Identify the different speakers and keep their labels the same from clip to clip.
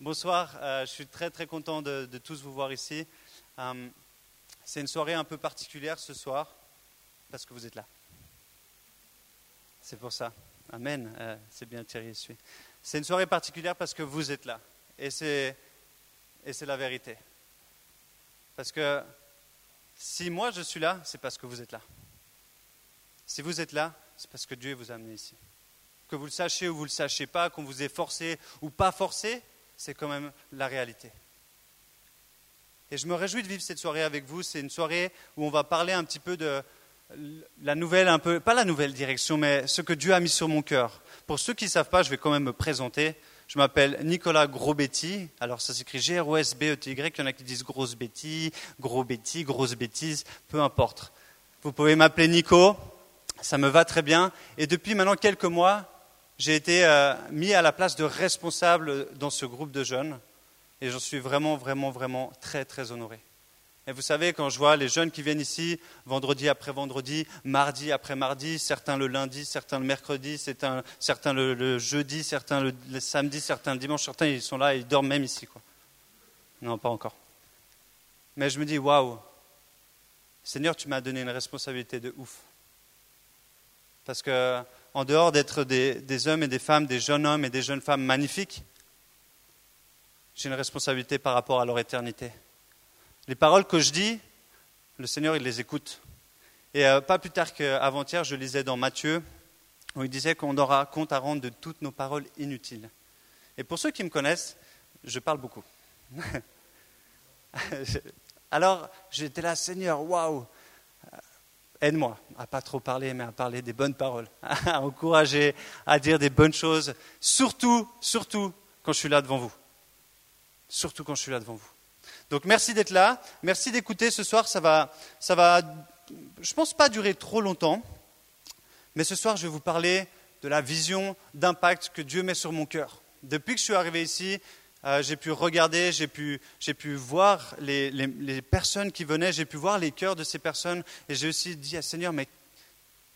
Speaker 1: Bonsoir, euh, je suis très très content de, tous vous voir ici. Euh, c'est une soirée un peu particulière ce soir parce que vous êtes là. C'est pour ça. Amen. Euh, c'est bien Thierry. je. C'est une soirée particulière parce que vous êtes là. Et c'est, et c'est la vérité. Parce que si moi je suis là, c'est parce que vous êtes là. Si vous êtes là, c'est parce que Dieu vous a amené ici. Que vous le sachiez ou vous ne le sachiez pas, qu'on vous ait forcé ou pas forcé, c'est quand même la réalité. Et je me réjouis de vivre cette soirée avec vous. C'est une soirée où on va parler un petit peu de la nouvelle, un peu, pas la nouvelle direction, mais ce que Dieu a mis sur mon cœur. Pour ceux qui ne savent pas, je vais quand même me présenter. Je m'appelle Nicolas Grosbetti. Alors ça s'écrit G-R-O-S-B-E-T-Y. Il y en a qui disent grosse Betty, gros grosse bêtise, peu importe. Vous pouvez m'appeler Nico, ça me va très bien. Et depuis maintenant quelques mois, j'ai été euh, mis à la place de responsable dans ce groupe de jeunes et j'en suis vraiment, vraiment, vraiment très, très honoré. Et vous savez, quand je vois les jeunes qui viennent ici, vendredi après vendredi, mardi après mardi, certains le lundi, certains le mercredi, certains, le, jeudi, certains le, samedi, certains le dimanche, certains ils sont là et ils dorment même ici. Quoi. Non, pas encore. Mais je me dis, waouh, Seigneur, tu m'as donné une responsabilité de ouf. Parce que en dehors d'être des, hommes et des femmes, des jeunes hommes et des jeunes femmes magnifiques, j'ai une responsabilité par rapport à leur éternité. Les paroles que je dis, le Seigneur, il les écoute. Et euh, pas plus tard qu'avant-hier, je lisais dans Matthieu, où il disait qu'on aura compte à rendre de toutes nos paroles inutiles. Et pour ceux qui me connaissent, je parle beaucoup. Alors, j'étais là, Seigneur, waouh, aide-moi à pas trop parler, mais à parler des bonnes paroles, à encourager, à dire des bonnes choses, surtout, surtout quand je suis là devant vous. Surtout quand je suis là devant vous. Donc merci d'être là, merci d'écouter ce soir, ça va, ça va, je pense pas durer trop longtemps, mais ce soir je vais vous parler de la vision d'impact que Dieu met sur mon cœur. Depuis que je suis arrivé ici, euh, j'ai pu regarder, j'ai pu, pu, voir les, les, personnes qui venaient, j'ai pu voir les cœurs de ces personnes, et j'ai aussi dit à Seigneur, mais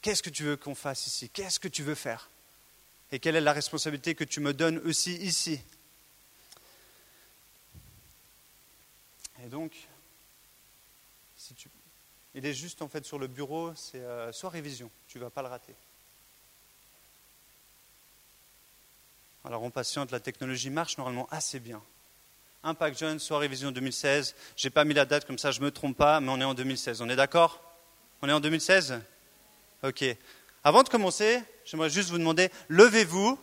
Speaker 1: qu'est-ce que tu veux qu'on fasse ici? Qu'est-ce que tu veux faire? Et quelle est la responsabilité que tu me donnes aussi ici? Et donc, si tu... il est juste en fait sur le bureau, c'est euh, soit révision, tu ne vas pas le rater. Alors on patiente, la technologie marche normalement assez bien. Impact Jeune, soirée vision 2016. Je n'ai pas mis la date comme ça, je ne me trompe pas, mais on est en 2016. On est d'accord? On est en 2016 Ok. Avant de commencer, j'aimerais juste vous demander, levez-vous,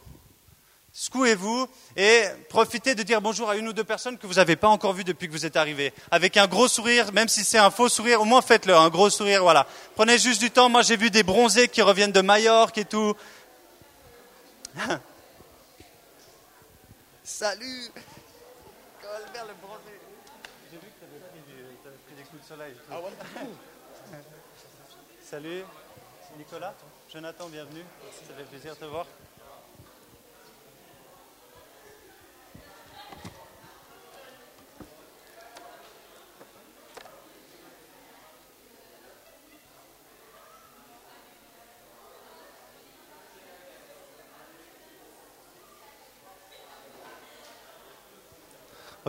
Speaker 1: secouez-vous et profitez de dire bonjour à une ou deux personnes que vous n'avez pas encore vues depuis que vous êtes arrivé. Avec un gros sourire, même si c'est un faux sourire, au moins faites-le, un gros sourire, voilà. Prenez juste du temps. Moi, j'ai vu des bronzés qui reviennent de Majorque et tout. Salut Albert le bronzé. J'ai vu que tu avais pris, des coups de soleil. Ah ouais? Salut Nicolas, Jonathan, bienvenue. Ça fait plaisir de te voir.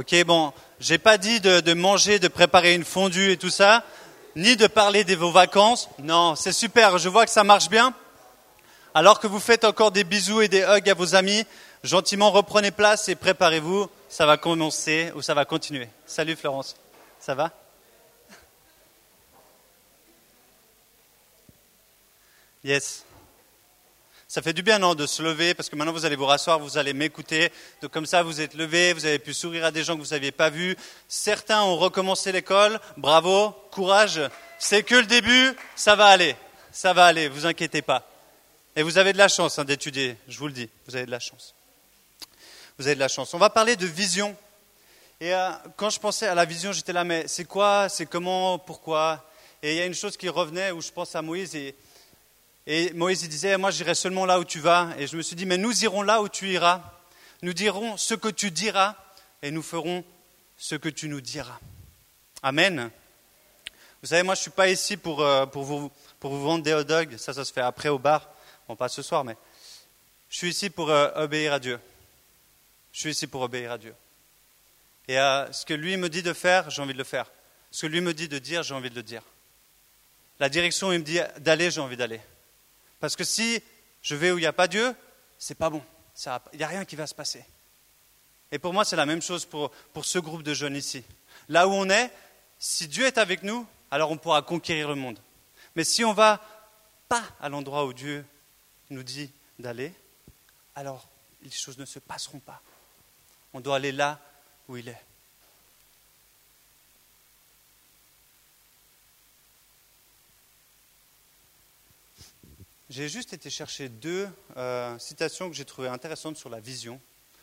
Speaker 1: Ok, bon, j'ai pas dit de, manger, de préparer une fondue et tout ça, ni de parler de vos vacances. Non, c'est super, je vois que ça marche bien. Alors que vous faites encore des bisous et des hugs à vos amis, gentiment reprenez place et préparez-vous. Ça va commencer ou ça va continuer. Salut Florence, ça va? Yes. Ça fait du bien, non, de se lever, parce que maintenant vous allez vous rasseoir, vous allez m'écouter. Donc comme ça, vous êtes levé, vous avez pu sourire à des gens que vous n'aviez pas vus. Certains ont recommencé l'école. Bravo, courage. C'est que le début, ça va aller. Ça va aller, vous inquiétez pas. Et vous avez de la chance hein, d'étudier, je vous le dis, vous avez de la chance. Vous avez de la chance. On va parler de vision. Et euh, quand je pensais à la vision, j'étais là, mais c'est quoi, c'est comment, pourquoi? Et il y a une chose qui revenait où je pense à Moïse et et Moïse disait, moi j'irai seulement là où tu vas. Et je me suis dit, mais nous irons là où tu iras. Nous dirons ce que tu diras et nous ferons ce que tu nous diras. Amen. Vous savez, moi je ne suis pas ici pour, euh, pour, vous, pour vous vendre des hot dogs. Ça, ça se fait après au bar. Bon, pas ce soir, mais je suis ici pour euh, obéir à Dieu. Je suis ici pour obéir à Dieu. Et ce que lui me dit de faire, j'ai envie de le faire. Ce que lui me dit de dire, j'ai envie de le dire. La direction, il me dit d'aller, j'ai envie d'aller. Parce que si je vais où il n'y a pas Dieu, c'est pas bon. Il n'y a rien qui va se passer. Et pour moi, c'est la même chose pour, pour ce groupe de jeunes ici. Là où on est, si Dieu est avec nous, alors on pourra conquérir le monde. Mais si on ne va pas à l'endroit où Dieu nous dit d'aller, alors les choses ne se passeront pas. On doit aller là où il est. J'ai juste été chercher deux euh, citations que j'ai trouvées intéressantes sur la vision.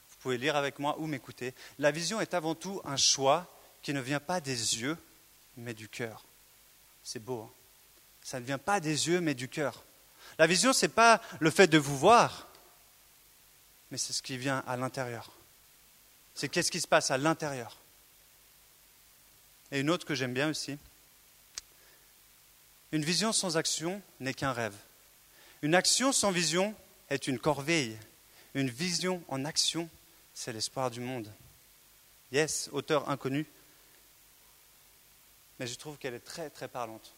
Speaker 1: Vous pouvez lire avec moi ou m'écouter. La vision est avant tout un choix qui ne vient pas des yeux, mais du cœur. C'est beau. Hein Ça ne vient pas des yeux, mais du cœur. La vision, ce n'est pas le fait de vous voir, mais c'est ce qui vient à l'intérieur. C'est qu'est-ce qui se passe à l'intérieur. Et une autre que j'aime bien aussi. Une vision sans action n'est qu'un rêve. Une action sans vision est une corvée. Une vision en action, c'est l'espoir du monde. Yes, auteur inconnu, mais je trouve qu'elle est très très parlante.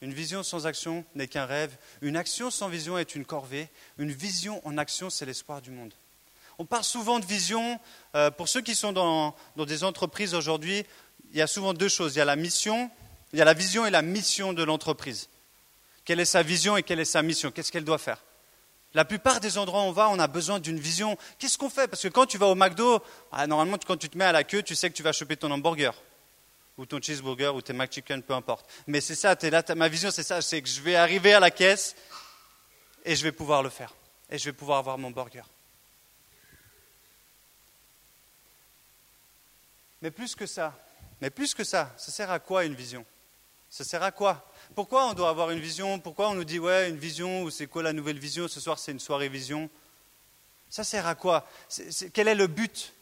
Speaker 1: Une vision sans action n'est qu'un rêve. Une action sans vision est une corvée. Une vision en action, c'est l'espoir du monde. On parle souvent de vision. Euh, pour ceux qui sont dans, dans des entreprises aujourd'hui, il y a souvent deux choses. Il y a la mission, il y a la vision et la mission de l'entreprise. Quelle est sa vision et quelle est sa mission? Qu'est-ce qu'elle doit faire? La plupart des endroits où on va, on a besoin d'une vision. Qu'est-ce qu'on fait? Parce que quand tu vas au McDo, ah, normalement, quand tu te mets à la queue, tu sais que tu vas choper ton hamburger ou ton cheeseburger ou tes McChicken, peu importe. Mais c'est ça, ma vision, c'est ça, c'est que je vais arriver à la caisse et je vais pouvoir le faire. Et je vais pouvoir avoir mon burger. Mais plus que ça, mais plus que ça, ça sert à quoi une vision? Ça sert à quoi? Pourquoi on doit avoir une vision? Pourquoi on nous dit, ouais, une vision, ou c'est quoi la nouvelle vision? Ce soir, c'est une soirée vision. Ça sert à quoi? Quel est le but?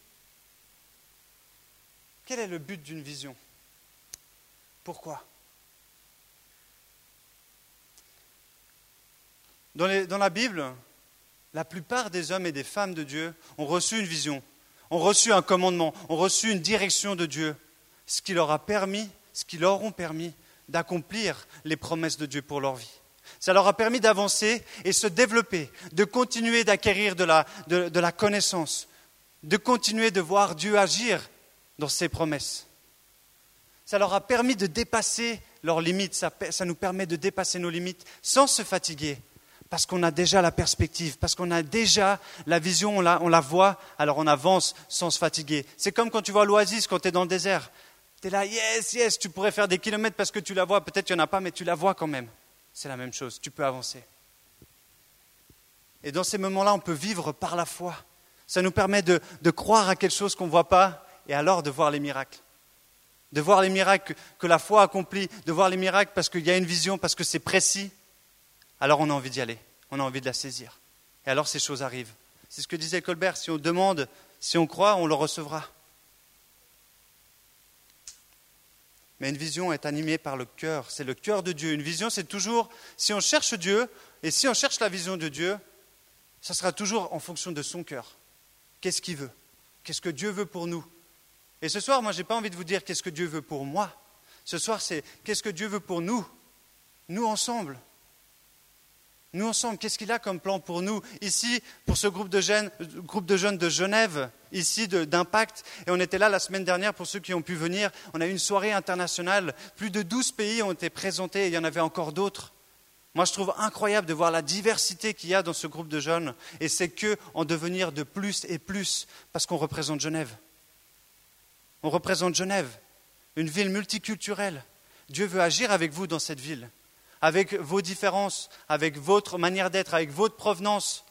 Speaker 1: Quel est le but d'une vision? Pourquoi? Dans, dans la Bible, la plupart des hommes et des femmes de Dieu ont reçu une vision, ont reçu un commandement, ont reçu une direction de Dieu, ce qui leur a permis, ce qui leur ont permis d'accomplir les promesses de Dieu pour leur vie. Ça leur a permis d'avancer et se développer, de continuer d'acquérir de la, de, la connaissance, de continuer de voir Dieu agir dans ses promesses. Ça leur a permis de dépasser leurs limites, ça, ça nous permet de dépasser nos limites sans se fatiguer, parce qu'on a déjà la perspective, parce qu'on a déjà la vision, on la, on la voit, alors on avance sans se fatiguer. C'est comme quand tu vois l'oasis, quand tu es dans le désert. Tu es là, yes, yes, tu pourrais faire des kilomètres parce que tu la vois. Peut-être qu'il n'y en a pas, mais tu la vois quand même. C'est la même chose, tu peux avancer. Et dans ces moments-là, on peut vivre par la foi. Ça nous permet de, croire à quelque chose qu'on ne voit pas et alors de voir les miracles. De voir les miracles que, la foi accomplit, de voir les miracles parce qu'il y a une vision, parce que c'est précis. Alors on a envie d'y aller, on a envie de la saisir. Et alors ces choses arrivent. C'est ce que disait Colbert, si on demande, si on croit, on le recevra. Mais une vision est animée par le cœur. C'est le cœur de Dieu. Une vision, c'est toujours, si on cherche Dieu, et si on cherche la vision de Dieu, ça sera toujours en fonction de son cœur. Qu'est-ce qu'il veut? Qu'est-ce que Dieu veut pour nous? Et ce soir, moi, je n'ai pas envie de vous dire qu'est-ce que Dieu veut pour moi. Ce soir, c'est qu'est-ce que Dieu veut pour nous, nous ensemble. Nous ensemble, qu'est-ce qu'il a comme plan pour nous? Ici, pour ce groupe de jeunes, groupe de, jeunes de Genève, ici d'Impact, et on était là la semaine dernière pour ceux qui ont pu venir, on a eu une soirée internationale, plus de 12 pays ont été présentés, et il y en avait encore d'autres. Moi, je trouve incroyable de voir la diversité qu'il y a dans ce groupe de jeunes, et c'est que en devenir de plus et plus, parce qu'on représente Genève. On représente Genève, une ville multiculturelle. Dieu veut agir avec vous dans cette ville avec vos différences, avec votre manière d'être, avec votre provenance.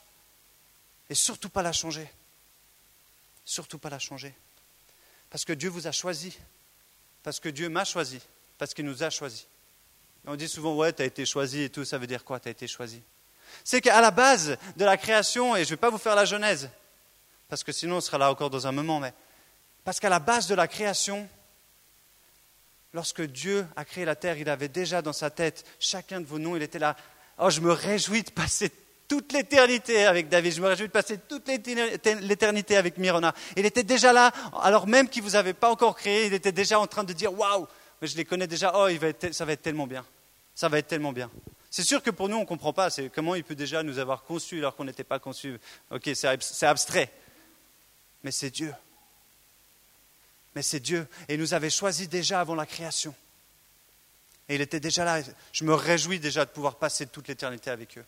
Speaker 1: Et surtout pas la changer. Surtout pas la changer. Parce que Dieu vous a choisi. Parce que Dieu m'a choisi. Parce qu'il nous a choisi. on dit souvent, ouais, tu as été choisi et tout. Ça veut dire quoi, tu as été choisi? C'est qu'à la base de la création, et je ne vais pas vous faire la genèse, parce que sinon on sera là encore dans un moment, mais parce qu'à la base de la création, Lorsque Dieu a créé la terre, il avait déjà dans sa tête chacun de vos noms. Il était là. Oh, je me réjouis de passer toute l'éternité avec David. Je me réjouis de passer toute l'éternité avec Mirona. Il était déjà là, alors même qu'il ne vous avait pas encore créé, il était déjà en train de dire Waouh, mais je les connais déjà, oh, ça va être tellement bien. Ça va être tellement bien. C'est sûr que pour nous, on ne comprend pas. Comment il peut déjà nous avoir conçus alors qu'on n'était pas conçus. Ok, c'est abstrait. Mais c'est Dieu. Mais c'est Dieu. Et il nous avait choisis déjà avant la création. Et il était déjà là. Je me réjouis déjà de pouvoir passer toute l'éternité avec eux.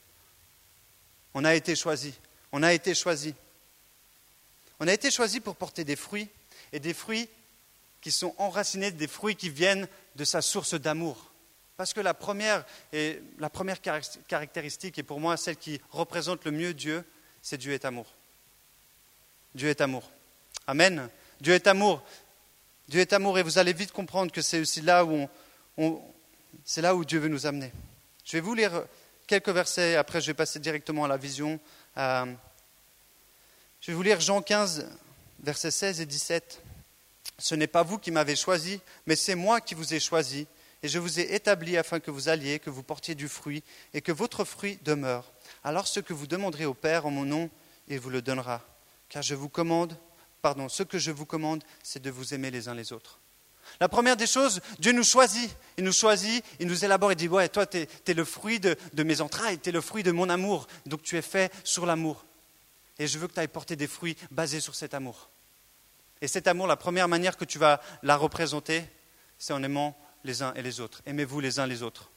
Speaker 1: On a été choisis. On a été choisis. On a été choisis pour porter des fruits, et des fruits qui sont enracinés, des fruits qui viennent de sa source d'amour. Parce que la première, et la première caractéristique, et pour moi celle qui représente le mieux Dieu, c'est Dieu est amour. Dieu est amour. Amen. Dieu est amour. Dieu est amour, et vous allez vite comprendre que c'est aussi là où, c'est là où Dieu veut nous amener. Je vais vous lire quelques versets, après je vais passer directement à la vision. Euh, je vais vous lire Jean 15, versets 16 et 17. Ce n'est pas vous qui m'avez choisi, mais c'est moi qui vous ai choisi, et je vous ai établi afin que vous alliez, que vous portiez du fruit, et que votre fruit demeure. Alors ce que vous demanderez au Père en mon nom, il vous le donnera. Car je vous commande, pardon, ce que je vous commande, c'est de vous aimer les uns les autres. La première des choses, Dieu nous choisit. Il nous choisit, il nous élabore et dit, ouais, toi, tu es, le fruit de, mes entrailles, tu es le fruit de mon amour. Donc tu es fait sur l'amour. Et je veux que tu ailles porter des fruits basés sur cet amour. Et cet amour, la première manière que tu vas la représenter, c'est en aimant les uns et les autres. Aimez-vous les uns les autres.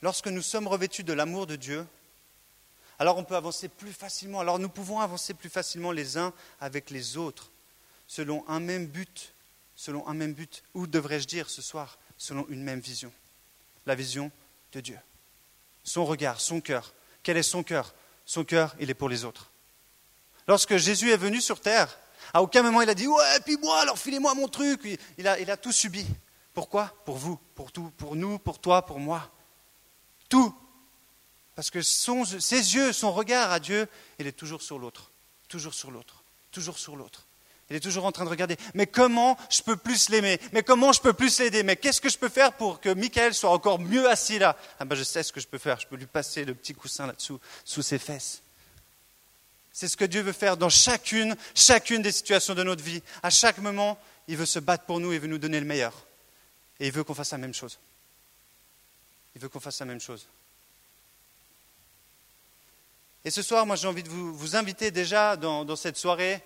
Speaker 1: Lorsque nous sommes revêtus de l'amour de Dieu, alors on peut avancer plus facilement. Alors nous pouvons avancer plus facilement les uns avec les autres selon un même but, selon un même but, ou devrais-je dire ce soir, selon une même vision, la vision de Dieu. Son regard, son cœur. Quel est son cœur? Son cœur, il est pour les autres. Lorsque Jésus est venu sur terre, à aucun moment il a dit Ouais, puis moi, alors filez-moi mon truc. Il a, il a tout subi. Pourquoi? Pour vous, pour tout, pour nous, pour toi, pour moi. Tout. Parce que ses yeux, son regard à Dieu, il est toujours sur l'autre. Toujours sur l'autre. Toujours sur l'autre. Il est toujours en train de regarder, mais comment je peux plus l'aimer? Mais comment je peux plus l'aider? Mais qu'est-ce que je peux faire pour que Michael soit encore mieux assis là? Ah ben je sais ce que je peux faire, je peux lui passer le petit coussin là-dessous, sous ses fesses. C'est ce que Dieu veut faire dans chacune, chacune des situations de notre vie. À chaque moment, il veut se battre pour nous, il veut nous donner le meilleur. Et il veut qu'on fasse la même chose. Il veut qu'on fasse la même chose. Et ce soir, moi j'ai envie de vous, inviter déjà dans cette soirée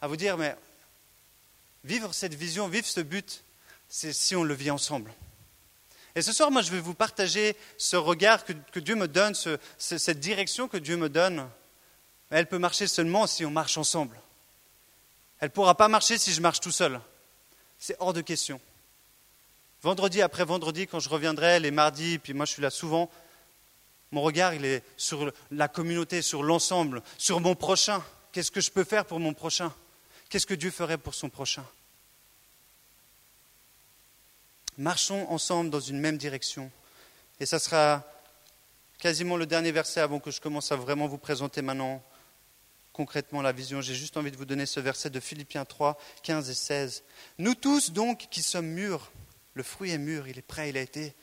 Speaker 1: à vous dire, mais vivre cette vision, vivre ce but, c'est si on le vit ensemble. Et ce soir, moi, je vais vous partager ce regard que, Dieu me donne, cette direction que Dieu me donne. Elle peut marcher seulement si on marche ensemble. Elle ne pourra pas marcher si je marche tout seul. C'est hors de question. Vendredi après vendredi, quand je reviendrai, les mardis, puis moi je suis là souvent, mon regard, il est sur la communauté, sur l'ensemble, sur mon prochain. Qu'est-ce que je peux faire pour mon prochain? Qu'est-ce que Dieu ferait pour son prochain? Marchons ensemble dans une même direction. Et ça sera quasiment le dernier verset avant que je commence à vraiment vous présenter maintenant concrètement la vision. J'ai juste envie de vous donner ce verset de Philippiens 3, 15 et 16. Nous tous donc qui sommes mûrs, le fruit est mûr, il est prêt, il a été,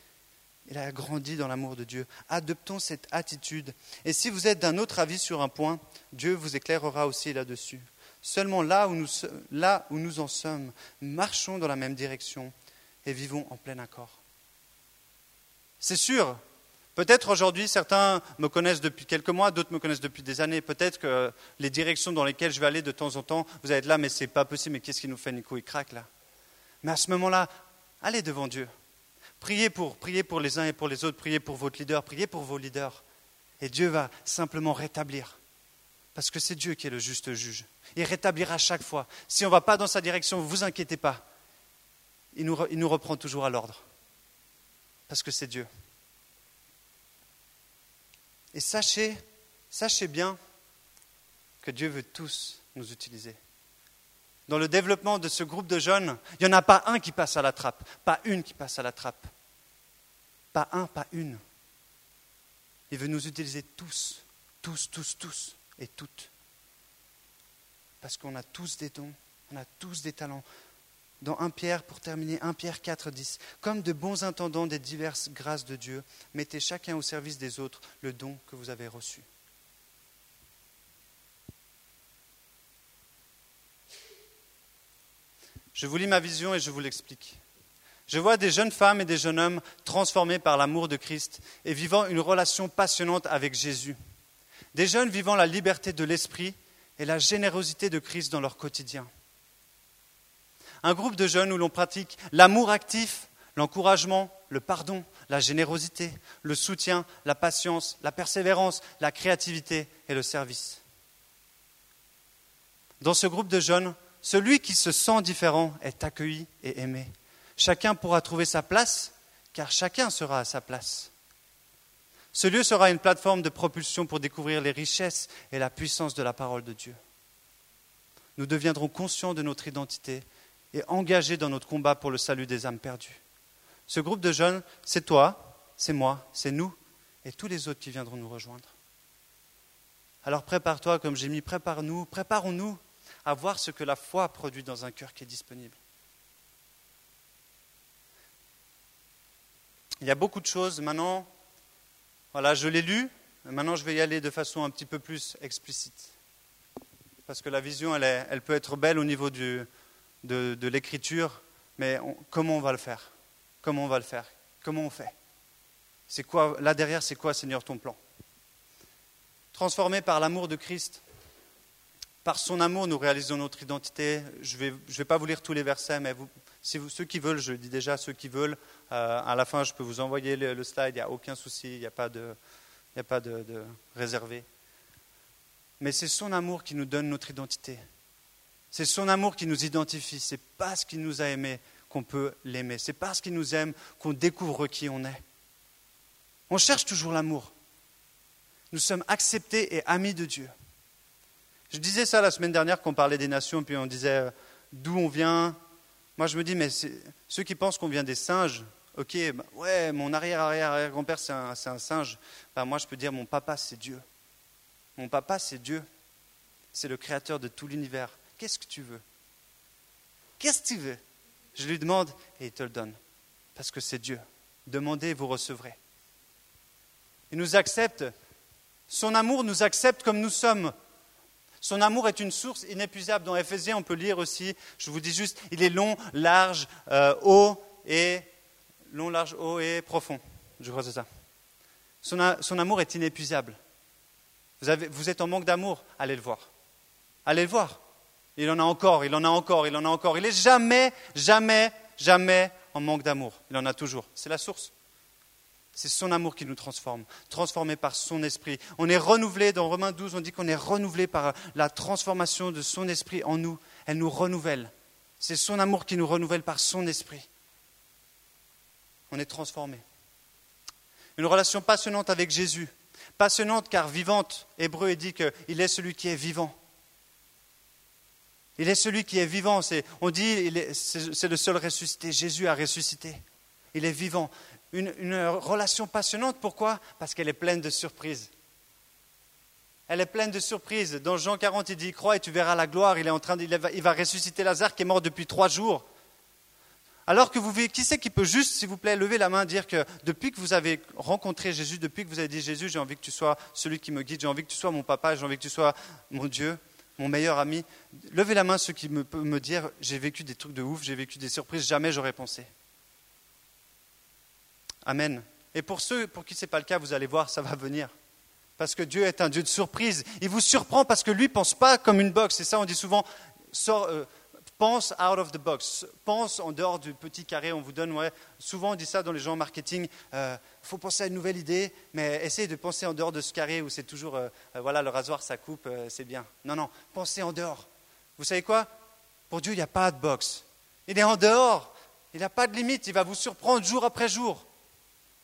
Speaker 1: il a grandi dans l'amour de Dieu. Adoptons cette attitude. Et si vous êtes d'un autre avis sur un point, Dieu vous éclairera aussi là-dessus. Seulement là où, nous, en sommes, marchons dans la même direction et vivons en plein accord. C'est sûr, peut-être aujourd'hui certains me connaissent depuis quelques mois, d'autres me connaissent depuis des années. Peut-être que les directions dans lesquelles je vais aller de temps en temps, vous allez être là, mais c'est pas possible, mais qu'est-ce qui nous fait Nico? Il craque là. Mais à ce moment-là, allez devant Dieu. Priez pour, priez pour les uns et pour les autres, priez pour votre leader, priez pour vos leaders. Et Dieu va simplement rétablir. Parce que c'est Dieu qui est le juste juge. Il rétablira chaque fois. Si on ne va pas dans sa direction, ne vous inquiétez pas. Il nous, il nous reprend toujours à l'ordre. Parce que c'est Dieu. Et sachez, sachez bien que Dieu veut tous nous utiliser. Dans le développement de ce groupe de jeunes, il n'y en a pas un qui passe à la trappe, pas une qui passe à la trappe. Pas un, pas une. Il veut nous utiliser tous, tous, tous, tous et toutes. Parce qu'on a tous des dons, on a tous des talents dans 1 Pierre, pour terminer, 1 Pierre 4, 10. Comme de bons intendants des diverses grâces de Dieu, mettez chacun au service des autres le don que vous avez reçu. Je vous lis ma vision et je vous l'explique. Je vois des jeunes femmes et des jeunes hommes transformés par l'amour de Christ et vivant une relation passionnante avec Jésus. Des jeunes vivant la liberté de l'esprit et la générosité de Christ dans leur quotidien. Un groupe de jeunes où l'on pratique l'amour actif, l'encouragement, le pardon, la générosité, le soutien, la patience, la persévérance, la créativité et le service. Dans ce groupe de jeunes, celui qui se sent différent est accueilli et aimé. Chacun pourra trouver sa place, car chacun sera à sa place. Ce lieu sera une plateforme de propulsion pour découvrir les richesses et la puissance de la parole de Dieu. Nous deviendrons conscients de notre identité et engagés dans notre combat pour le salut des âmes perdues. Ce groupe de jeunes, c'est toi, c'est moi, c'est nous et tous les autres qui viendront nous rejoindre. Alors prépare-toi, comme j'ai mis, prépare-nous, préparons-nous à voir ce que la foi produit dans un cœur qui est disponible. Il y a beaucoup de choses maintenant voilà, je l'ai lu. Maintenant, je vais y aller de façon un petit peu plus explicite. Parce que la vision, elle, peut être belle au niveau de, l'écriture, mais comment on va le faire? Comment on va le faire? Comment on fait? C'est quoi Là derrière, c'est quoi, Seigneur, ton plan? Transformé par l'amour de Christ, par son amour, nous réalisons notre identité. Je ne vais, pas vous lire tous les versets, mais ceux qui veulent, je dis déjà, ceux qui veulent, euh, à la fin, je peux vous envoyer le, slide, il n'y a aucun souci, il n'y a pas de, de, réservé. Mais c'est son amour qui nous donne notre identité. C'est son amour qui nous identifie. C'est parce qu'il nous a aimés qu'on peut l'aimer. C'est parce qu'il nous aime qu'on découvre qui on est. On cherche toujours l'amour. Nous sommes acceptés et amis de Dieu. Je disais ça la semaine dernière quand on parlait des nations, puis on disait euh, d'où on vient. Moi, je me dis, mais ceux qui pensent qu'on vient des singes, ok, bah, ouais, mon arrière-arrière-arrière-grand-père, c'est un, singe. Bah, moi, je peux dire, mon papa, c'est Dieu. Mon papa, c'est Dieu. C'est le créateur de tout l'univers. Qu'est-ce que tu veux? Qu'est-ce que tu veux? Je lui demande et il te le donne. Parce que c'est Dieu. Demandez et vous recevrez. Il nous accepte. Son amour nous accepte comme nous sommes. Son amour est une source inépuisable. Dans Ephésiens, on peut lire aussi, je vous dis juste, il est long, large, euh, haut et long, large, haut et profond. Je crois que c'est ça. Son, amour est inépuisable. Vous, êtes en manque d'amour, allez le voir. Allez le voir. Il en a encore, il en a encore, il en a encore. Il n'est jamais, jamais, jamais en manque d'amour. Il en a toujours. C'est la source. C'est son amour qui nous transforme, transformé par son esprit. On est renouvelé, dans Romains 12, on dit qu'on est renouvelé par la transformation de son esprit en nous. Elle nous renouvelle. C'est son amour qui nous renouvelle par son esprit on est transformé. Une relation passionnante avec Jésus. Passionnante car vivante. Hébreu dit qu'il est celui qui est vivant. Il est celui qui est vivant. on dit c'est le seul ressuscité. Jésus a ressuscité. Il est vivant. Une, relation passionnante, pourquoi? Parce qu'elle est pleine de surprises. Elle est pleine de surprises. Dans Jean 40, il dit Crois et tu verras la gloire. Il, est en train il va ressusciter Lazare qui est mort depuis trois jours. Alors que vous qui c'est qui peut juste, s'il vous plaît, lever la main, dire que depuis que vous avez rencontré Jésus, depuis que vous avez dit Jésus, j'ai envie que tu sois celui qui me guide, j'ai envie que tu sois mon papa, j'ai envie que tu sois mon Dieu, mon meilleur ami. Levez la main ceux qui me peuvent me dire j'ai vécu des trucs de ouf, j'ai vécu des surprises, jamais j'aurais pensé. Amen. Et pour ceux pour qui ce n'est pas le cas, vous allez voir, ça va venir. Parce que Dieu est un Dieu de surprise. Il vous surprend parce que lui ne pense pas comme une boxe. Et ça, on dit souvent, sort, euh, pense out of the box, pense en dehors du petit carré. On vous donne, ouais, souvent on dit ça dans les gens en marketing, il euh, faut penser à une nouvelle idée, mais essayez de penser en dehors de ce carré où c'est toujours, euh, euh, voilà, le rasoir, ça coupe, c'est bien. Non, non, pensez en dehors. Vous savez quoi? Pour Dieu, il n'y a pas de box. Il est en dehors. Il n'a pas de limite. Il va vous surprendre jour après jour.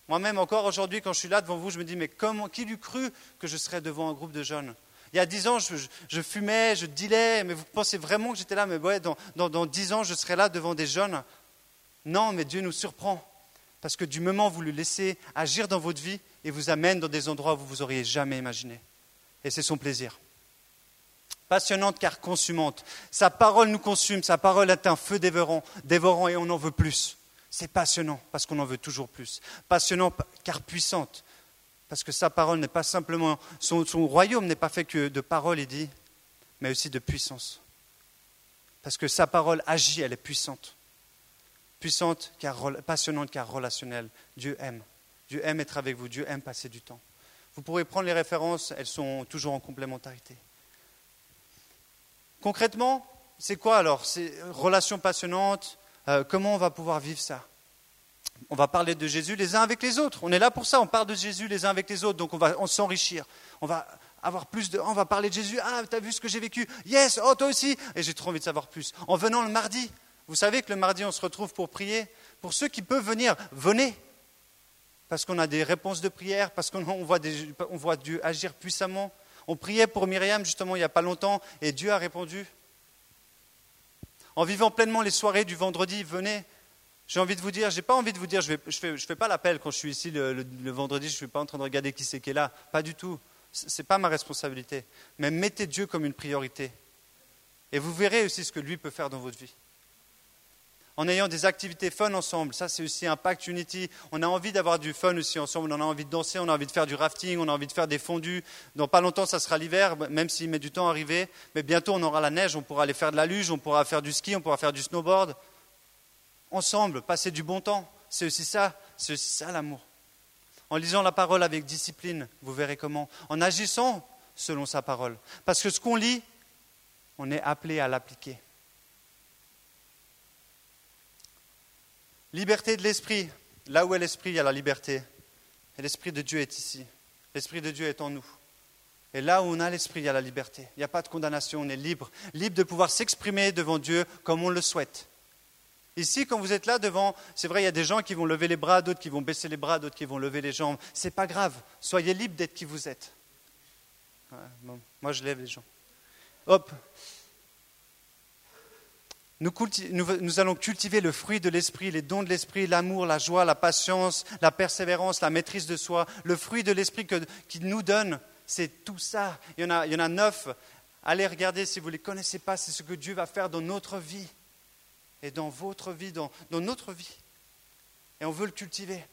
Speaker 1: Moi-même, encore aujourd'hui, quand je suis là devant vous, je me dis, mais comment, qui l'eût cru que je serais devant un groupe de jeunes? Il y a dix ans, je, fumais, je dealais, mais vous pensez vraiment que j'étais là, mais dans, dix ans, je serai là devant des jeunes Non, mais Dieu nous surprend. Parce que du moment où vous le laissez agir dans votre vie, il vous amène dans des endroits où vous vous auriez jamais imaginé. Et c'est son plaisir. passionnante car consumante. Sa parole nous consume, sa parole est un feu dévorant, dévorant et on en veut plus. C'est passionnant parce qu'on en veut toujours plus. Passionnant car puissante parce que sa parole n'est pas simplement, son, royaume n'est pas fait que de paroles, il dit, mais aussi de puissance. Parce que sa parole agit, elle est puissante. Puissante, car, passionnante car relationnelle. Dieu aime. Dieu aime être avec vous, Dieu aime passer du temps. Vous pourrez prendre les références, elles sont toujours en complémentarité. Concrètement, c'est quoi alors? C'est relation passionnante. Euh, comment on va pouvoir vivre ça? On va parler de Jésus les uns avec les autres. On est là pour ça, on parle de Jésus les uns avec les autres, donc on va s'enrichir. On va avoir plus de... On va parler de Jésus. Ah, tu as vu ce que j'ai vécu? Yes, oh toi aussi Et j'ai trop envie de savoir plus. En venant le mardi, vous savez que le mardi, on se retrouve pour prier. Pour ceux qui peuvent venir, venez. Parce qu'on a des réponses de prière, parce qu'on voit, voit Dieu agir puissamment. On priait pour Myriam justement il n'y a pas longtemps et Dieu a répondu. En vivant pleinement les soirées du vendredi, venez. J'ai envie de vous dire, j'ai pas envie de vous dire, je ne fais, pas l'appel quand je suis ici le, vendredi, je ne suis pas en train de regarder qui c'est qui est là. Pas du tout. Ce n'est pas ma responsabilité. Mais mettez Dieu comme une priorité. Et vous verrez aussi ce que lui peut faire dans votre vie en ayant des activités fun ensemble. Ça, c'est aussi un pacte Unity. On a envie d'avoir du fun aussi ensemble. On a envie de danser, on a envie de faire du rafting, on a envie de faire des fondus. Dans pas longtemps, ça sera l'hiver, même s'il met du temps à arriver. Mais bientôt, on aura la neige, on pourra aller faire de la luge, on pourra faire du ski, on pourra faire du snowboard. Ensemble, passer du bon temps. C'est aussi ça, c'est aussi ça l'amour. En lisant la parole avec discipline, vous verrez comment. En agissant selon sa parole. Parce que ce qu'on lit, on est appelé à l'appliquer. Liberté de l'esprit. Là où est l'esprit, il y a la liberté. Et l'esprit de Dieu est ici. L'esprit de Dieu est en nous. Et là où on a l'esprit, il y a la liberté. Il n'y a pas de condamnation, on est libre. Libre de pouvoir s'exprimer devant Dieu comme on le souhaite. Ici, quand vous êtes là devant, c'est vrai, il y a des gens qui vont lever les bras, d'autres qui vont baisser les bras, d'autres qui vont lever les jambes. Ce n'est pas grave. Soyez libre d'être qui vous êtes. moi, je lève les gens. Hop, nous, allons cultiver le fruit de l'esprit, les dons de l'esprit, l'amour, la joie, la patience, la persévérance, la maîtrise de soi. Le fruit de l'esprit qu'il nous donne, c'est tout ça. Il y, en a, il y en a neuf. Allez regarder si vous ne les connaissez pas, c'est ce que Dieu va faire dans notre vie et dans votre vie, dans, notre vie. Et on veut le cultiver.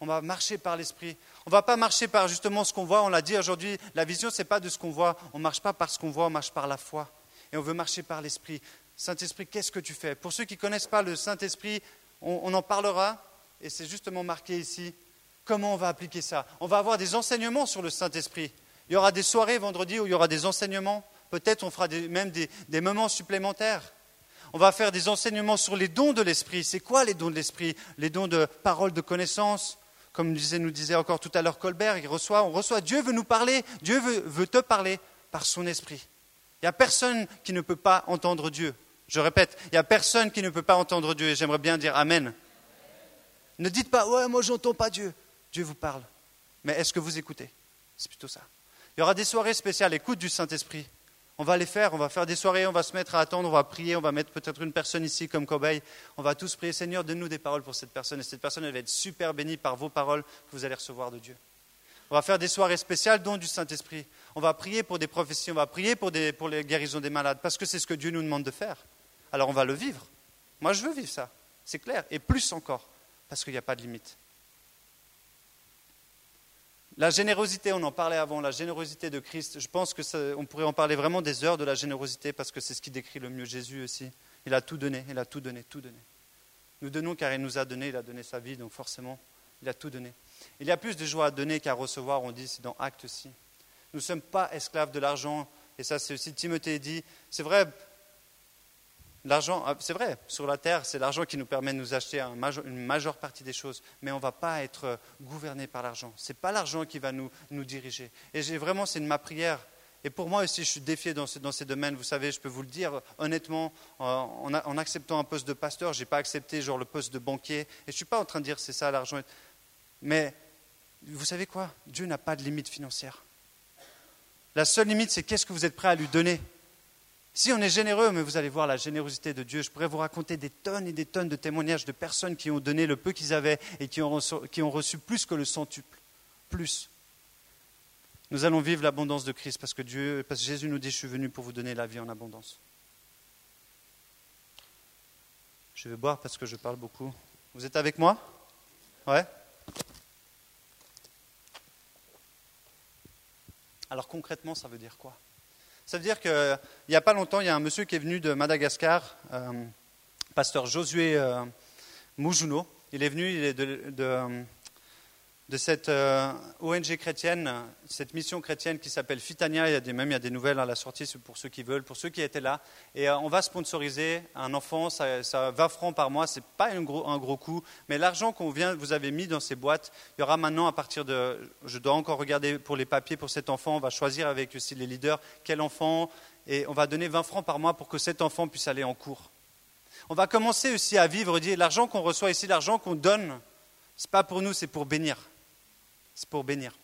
Speaker 1: On va marcher par l'esprit. On ne va pas marcher par justement ce qu'on voit. On l'a dit aujourd'hui, la vision, ce n'est pas de ce qu'on voit. On ne marche pas par ce qu'on voit, on marche par la foi. Et on veut marcher par l'esprit. Saint-Esprit, qu'est-ce que tu fais? Pour ceux qui ne connaissent pas le Saint-Esprit, on, en parlera, et c'est justement marqué ici, comment on va appliquer ça? On va avoir des enseignements sur le Saint-Esprit. Il y aura des soirées vendredi où il y aura des enseignements. Peut-être on fera même des moments supplémentaires. On va faire des enseignements sur les dons de l'Esprit. C'est quoi les dons de l'Esprit? Les dons de parole, de connaissance? Comme nous disait, encore tout à l'heure Colbert, on reçoit, Dieu veut nous parler, Dieu veut, veut te parler par son esprit. Il n'y a personne qui ne peut pas entendre Dieu. Je répète, il n'y a personne qui ne peut pas entendre Dieu et j'aimerais bien dire Amen. Ne dites pas, ouais, moi j'entends pas Dieu. Dieu vous parle. Mais est-ce que vous écoutez? C'est plutôt ça. Il y aura des soirées spéciales, écoute du Saint-Esprit. On va les faire, on va faire des soirées, on va se mettre à attendre, on va prier, on va mettre peut-être une personne ici comme cobaye. On va tous prier, Seigneur, donne-nous des paroles pour cette personne. Et cette personne, elle va être super bénie par vos paroles que vous allez recevoir de Dieu. On va faire des soirées spéciales, dont du Saint-Esprit. On va prier pour des prophéties, on va prier pour, pour les guérisons des malades, parce que c'est ce que Dieu nous demande de faire alors on va le vivre. Moi, je veux vivre ça, c'est clair, et plus encore, parce qu'il n'y a pas de limite. La générosité, on en parlait avant, la générosité de Christ, je pense qu'on pourrait en parler vraiment des heures de la générosité, parce que c'est ce qui décrit le mieux Jésus aussi. Il a tout donné, il a tout donné, tout donné. Nous donnons car il nous a donné, il a donné sa vie, donc forcément, il a tout donné. Il y a plus de joie à donner qu'à recevoir, on dit, c'est dans Acte aussi. Nous ne sommes pas esclaves de l'argent, et ça c'est aussi Timothée dit. C'est vrai, L'argent, ah, c'est vrai, sur la terre, c'est l'argent qui nous permet de nous acheter une majeure partie des choses, mais on ne va pas être euh, gouverné par l'argent. Ce n'est pas l'argent qui va nous, diriger. Et j'ai vraiment, c'est ma prière. Et pour moi aussi, je suis défié dans, ces domaines. Vous savez, je peux vous le dire honnêtement, en, en acceptant un poste de pasteur, je n'ai pas accepté genre le poste de banquier. Et je ne suis pas en train de dire c'est ça l'argent. Mais vous savez quoi? Dieu n'a pas de limite financière. La seule limite, c'est qu'est-ce que vous êtes prêt à lui donner? Si on est généreux, mais vous allez voir la générosité de Dieu, je pourrais vous raconter des tonnes et des tonnes de témoignages de personnes qui ont donné le peu qu'ils avaient et qui ont, reçu, plus que le centuple. Plus. Nous allons vivre l'abondance de Christ parce que Dieu, parce que Jésus nous dit, je suis venu pour vous donner la vie en abondance. Je vais boire parce que je parle beaucoup. Vous êtes avec moi? Ouais Alors concrètement, ça veut dire quoi? Ça veut dire qu'il n'y a pas longtemps, il y a un monsieur qui est venu de Madagascar, euh, pasteur Josué euh. Il est venu, il est de cette euh, ONG chrétienne, cette mission chrétienne qui s'appelle Fitania. Il y a même des nouvelles à la sortie pour ceux qui veulent, pour ceux qui étaient là. Et euh, on va sponsoriser un enfant, ça, ça 20 francs par mois, c'est pas un gros, un coût, mais l'argent qu'on vient, vous avez mis dans ces boîtes, il y aura maintenant à partir de, je dois encore regarder pour les papiers pour cet enfant, on va choisir avec aussi les leaders quel enfant, et on va donner 20 francs par mois pour que cet enfant puisse aller en cours. On va commencer aussi à vivre, dire l'argent qu'on reçoit ici, l'argent qu'on donne, c'est pas pour nous, c'est pour bénir c'est pour bénir.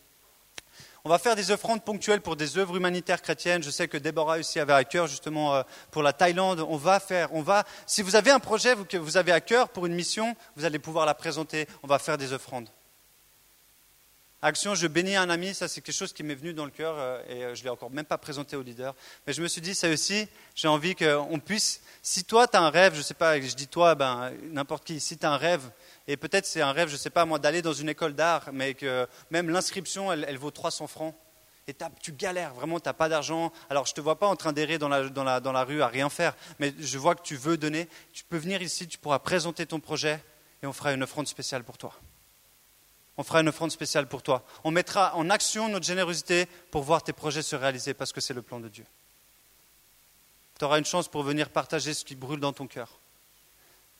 Speaker 1: On va faire des offrandes ponctuelles pour des œuvres humanitaires chrétiennes. Je sais que Déborah aussi avait à cœur justement euh, pour la Thaïlande. On va faire, on va. Si vous avez un projet que vous avez à cœur pour une mission, vous allez pouvoir la présenter. On va faire des offrandes. Action, je bénis un ami, ça c'est quelque chose qui m'est venu dans le cœur euh, et euh, je l'ai encore même pas présenté au leader. Mais je me suis dit, ça aussi, j'ai envie qu'on puisse, si toi tu as un rêve, je sais pas, je dis toi, ben, n'importe qui, si tu as un rêve et peut-être c'est un rêve, je ne sais pas moi, d'aller dans une école d'art, mais que même l'inscription, elle, vaut 300 francs. Et tu galères, vraiment, tu n'as pas d'argent. Alors je ne te vois pas en train d'errer dans la, dans, la, dans la rue à rien faire, mais je vois que tu veux donner. Tu peux venir ici, tu pourras présenter ton projet et on fera une offrande spéciale pour toi. On fera une offrande spéciale pour toi. On mettra en action notre générosité pour voir tes projets se réaliser parce que c'est le plan de Dieu. Tu auras une chance pour venir partager ce qui brûle dans ton cœur.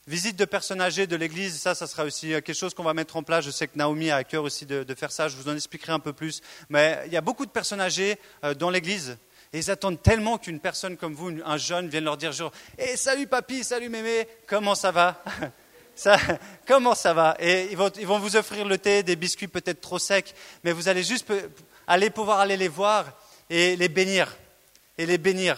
Speaker 1: Visite de personnes âgées de l'église, ça, ça sera aussi euh, quelque chose qu'on va mettre en place. Je sais que Naomi a à cœur aussi de, faire ça, je vous en expliquerai un peu plus. Mais il y a beaucoup de personnes âgées euh, dans l'église et ils attendent tellement qu'une personne comme vous, un jeune, vienne leur dire genre hey, Salut papy, salut mémé, comment ça va ça, Comment ça va? Et ils vont, ils vont vous offrir le thé, des biscuits peut-être trop secs, mais vous allez juste aller pouvoir aller les voir et les bénir. Et les bénir.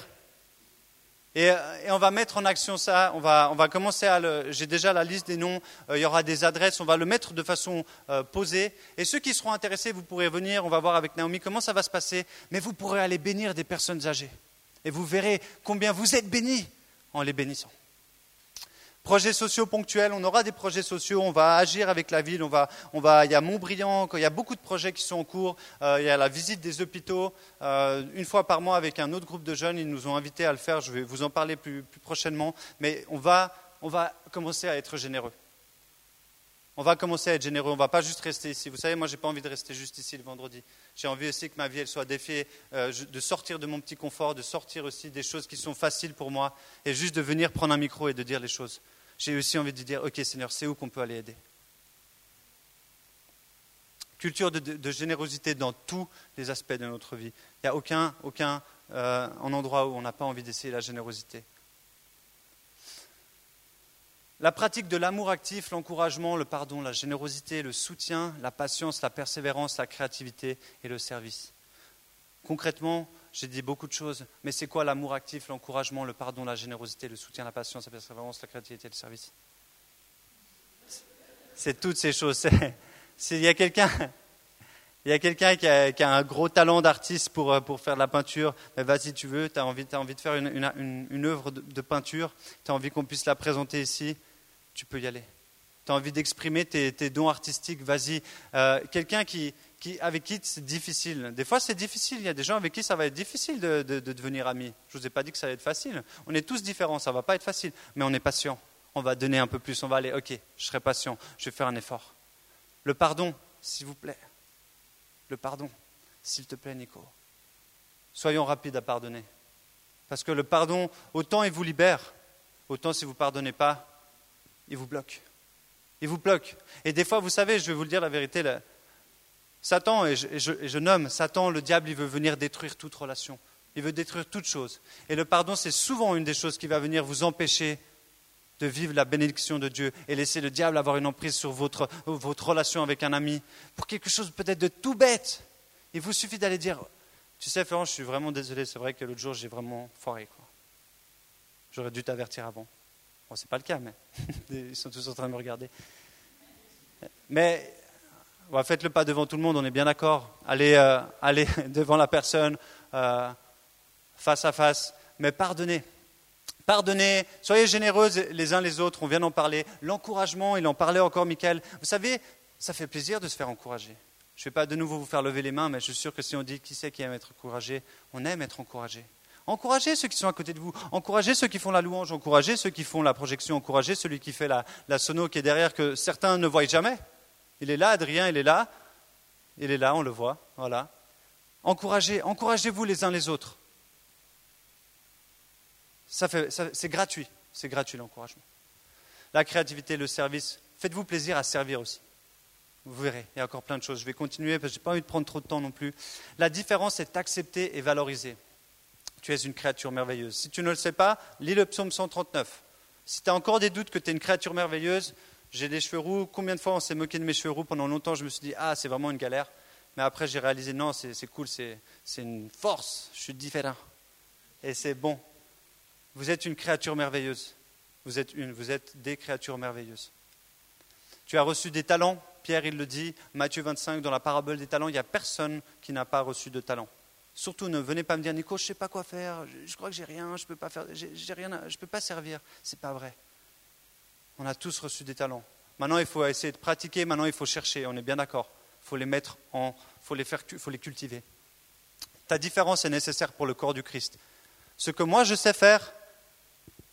Speaker 1: Et, on va mettre en action ça. On va, commencer à. J'ai déjà la liste des noms. Euh, il y aura des adresses. On va le mettre de façon euh, posée. Et ceux qui seront intéressés, vous pourrez venir. On va voir avec Naomi comment ça va se passer. Mais vous pourrez aller bénir des personnes âgées. Et vous verrez combien vous êtes bénis en les bénissant. Projets sociaux ponctuels, on aura des projets sociaux, on va agir avec la ville, on va, il y a Montbriand, il y a beaucoup de projets qui sont en cours, euh, il y a la visite des hôpitaux, euh, une fois par mois avec un autre groupe de jeunes, ils nous ont invités à le faire, je vais vous en parler plus, prochainement, mais on va, on va commencer à être généreux. On va commencer à être généreux, on ne va pas juste rester ici. Vous savez, moi, je n'ai pas envie de rester juste ici le vendredi. J'ai envie aussi que ma vie, soit défiée, euh, de sortir de mon petit confort, de sortir aussi des choses qui sont faciles pour moi, et juste de venir prendre un micro et de dire les choses j'ai aussi envie de dire, ok Seigneur, c'est où qu'on peut aller aider? Culture de, générosité dans tous les aspects de notre vie. Il n'y a aucun, euh, endroit où on n'a pas envie d'essayer la générosité. La pratique de l'amour actif, l'encouragement, le pardon, la générosité, le soutien, la patience, la persévérance, la créativité et le service. Concrètement, j'ai dit beaucoup de choses, mais c'est quoi l'amour actif, l'encouragement, le pardon, la générosité, le soutien, la patience, la persévérance, la créativité, le service? C'est toutes ces choses. Il y a quelqu'un il y a quelqu'un qui, a un gros talent d'artiste pour, euh, pour faire de la peinture, mais vas-y, tu veux, tu as envie, as envie de faire une, une, une œuvre de, peinture, tu as envie qu'on puisse la présenter ici, tu peux y aller. Tu as envie d'exprimer tes, tes, dons artistiques, vas-y. Euh, quelqu'un qui, avec qui c'est difficile. Des fois, c'est difficile. Il y a des gens avec qui ça va être difficile de, devenir amis. Je ne vous ai pas dit que ça va être facile. On est tous différents, ça ne va pas être facile. Mais on est patient. On va donner un peu plus. On va aller, ok, je serai patient. Je vais faire un effort. Le pardon, s'il vous plaît. Le pardon, s'il te plaît, Nico. Soyons rapides à pardonner. Parce que le pardon, autant il vous libère, autant si vous ne pardonnez pas, il vous bloque. Il vous bloque. Et des fois, vous savez, je vais vous le dire la vérité, Satan, et je, nomme Satan, le diable, il veut venir détruire toute relation. Il veut détruire toute chose. Et le pardon, c'est souvent une des choses qui va venir vous empêcher de vivre la bénédiction de Dieu et laisser le diable avoir une emprise sur votre, relation avec un ami. Pour quelque chose peut-être de tout bête, il vous suffit d'aller dire Tu sais, Florent, je suis vraiment désolé, c'est vrai que l'autre jour, j'ai vraiment foiré. J'aurais dû t'avertir avant. Bon, n'est pas le cas, mais ils sont tous en train de me regarder. Mais faites-le pas devant tout le monde, on est bien d'accord. Allez, euh, allez devant la personne, euh, face à face, mais pardonnez. Pardonnez, soyez généreux les uns les autres, on vient d'en parler. L'encouragement, il en parlait encore, Michael. Vous savez, ça fait plaisir de se faire encourager. Je ne vais pas de nouveau vous faire lever les mains, mais je suis sûr que si on dit qui c'est qui aime être encouragé, on aime être encouragé. Encouragez ceux qui sont à côté de vous, encouragez ceux qui font la louange, encouragez ceux qui font la projection, encouragez celui qui fait la, la sono qui est derrière que certains ne voient jamais. Il est là, Adrien, il est là. Il est là, on le voit. Voilà. Encouragez, encouragez-vous les uns les autres. Ça fait, c'est gratuit. C'est gratuit l'encouragement. La créativité, le service. Faites-vous plaisir à servir aussi. Vous verrez, il y a encore plein de choses. Je vais continuer parce que je n'ai pas envie de prendre trop de temps non plus. La différence est acceptée et valorisée. Tu es une créature merveilleuse. Si tu ne le sais pas, lis le psaume 139. Si tu as encore des doutes que tu es une créature merveilleuse, j'ai des cheveux roux. Combien de fois on s'est moqué de mes cheveux roux Pendant longtemps, je me suis dit, ah, c'est vraiment une galère. Mais après, j'ai réalisé, non, c'est cool, c'est une force. Je suis différent. Et c'est bon. Vous êtes une créature merveilleuse. Vous êtes une, vous êtes des créatures merveilleuses. Tu as reçu des talents. Pierre, il le dit, Matthieu 25, dans la parabole des talents, il n'y a personne qui n'a pas reçu de talent. Surtout, ne venez pas me dire, Nico, je ne sais pas quoi faire, je, crois que j'ai rien, je ne peux pas faire, j'ai rien, je peux pas servir. C'est pas vrai. On a tous reçu des talents. Maintenant, il faut essayer de pratiquer. Maintenant, il faut chercher. On est bien d'accord. Il faut les mettre en, faut faut les cultiver. Ta différence est nécessaire pour le corps du Christ. Ce que moi je sais faire,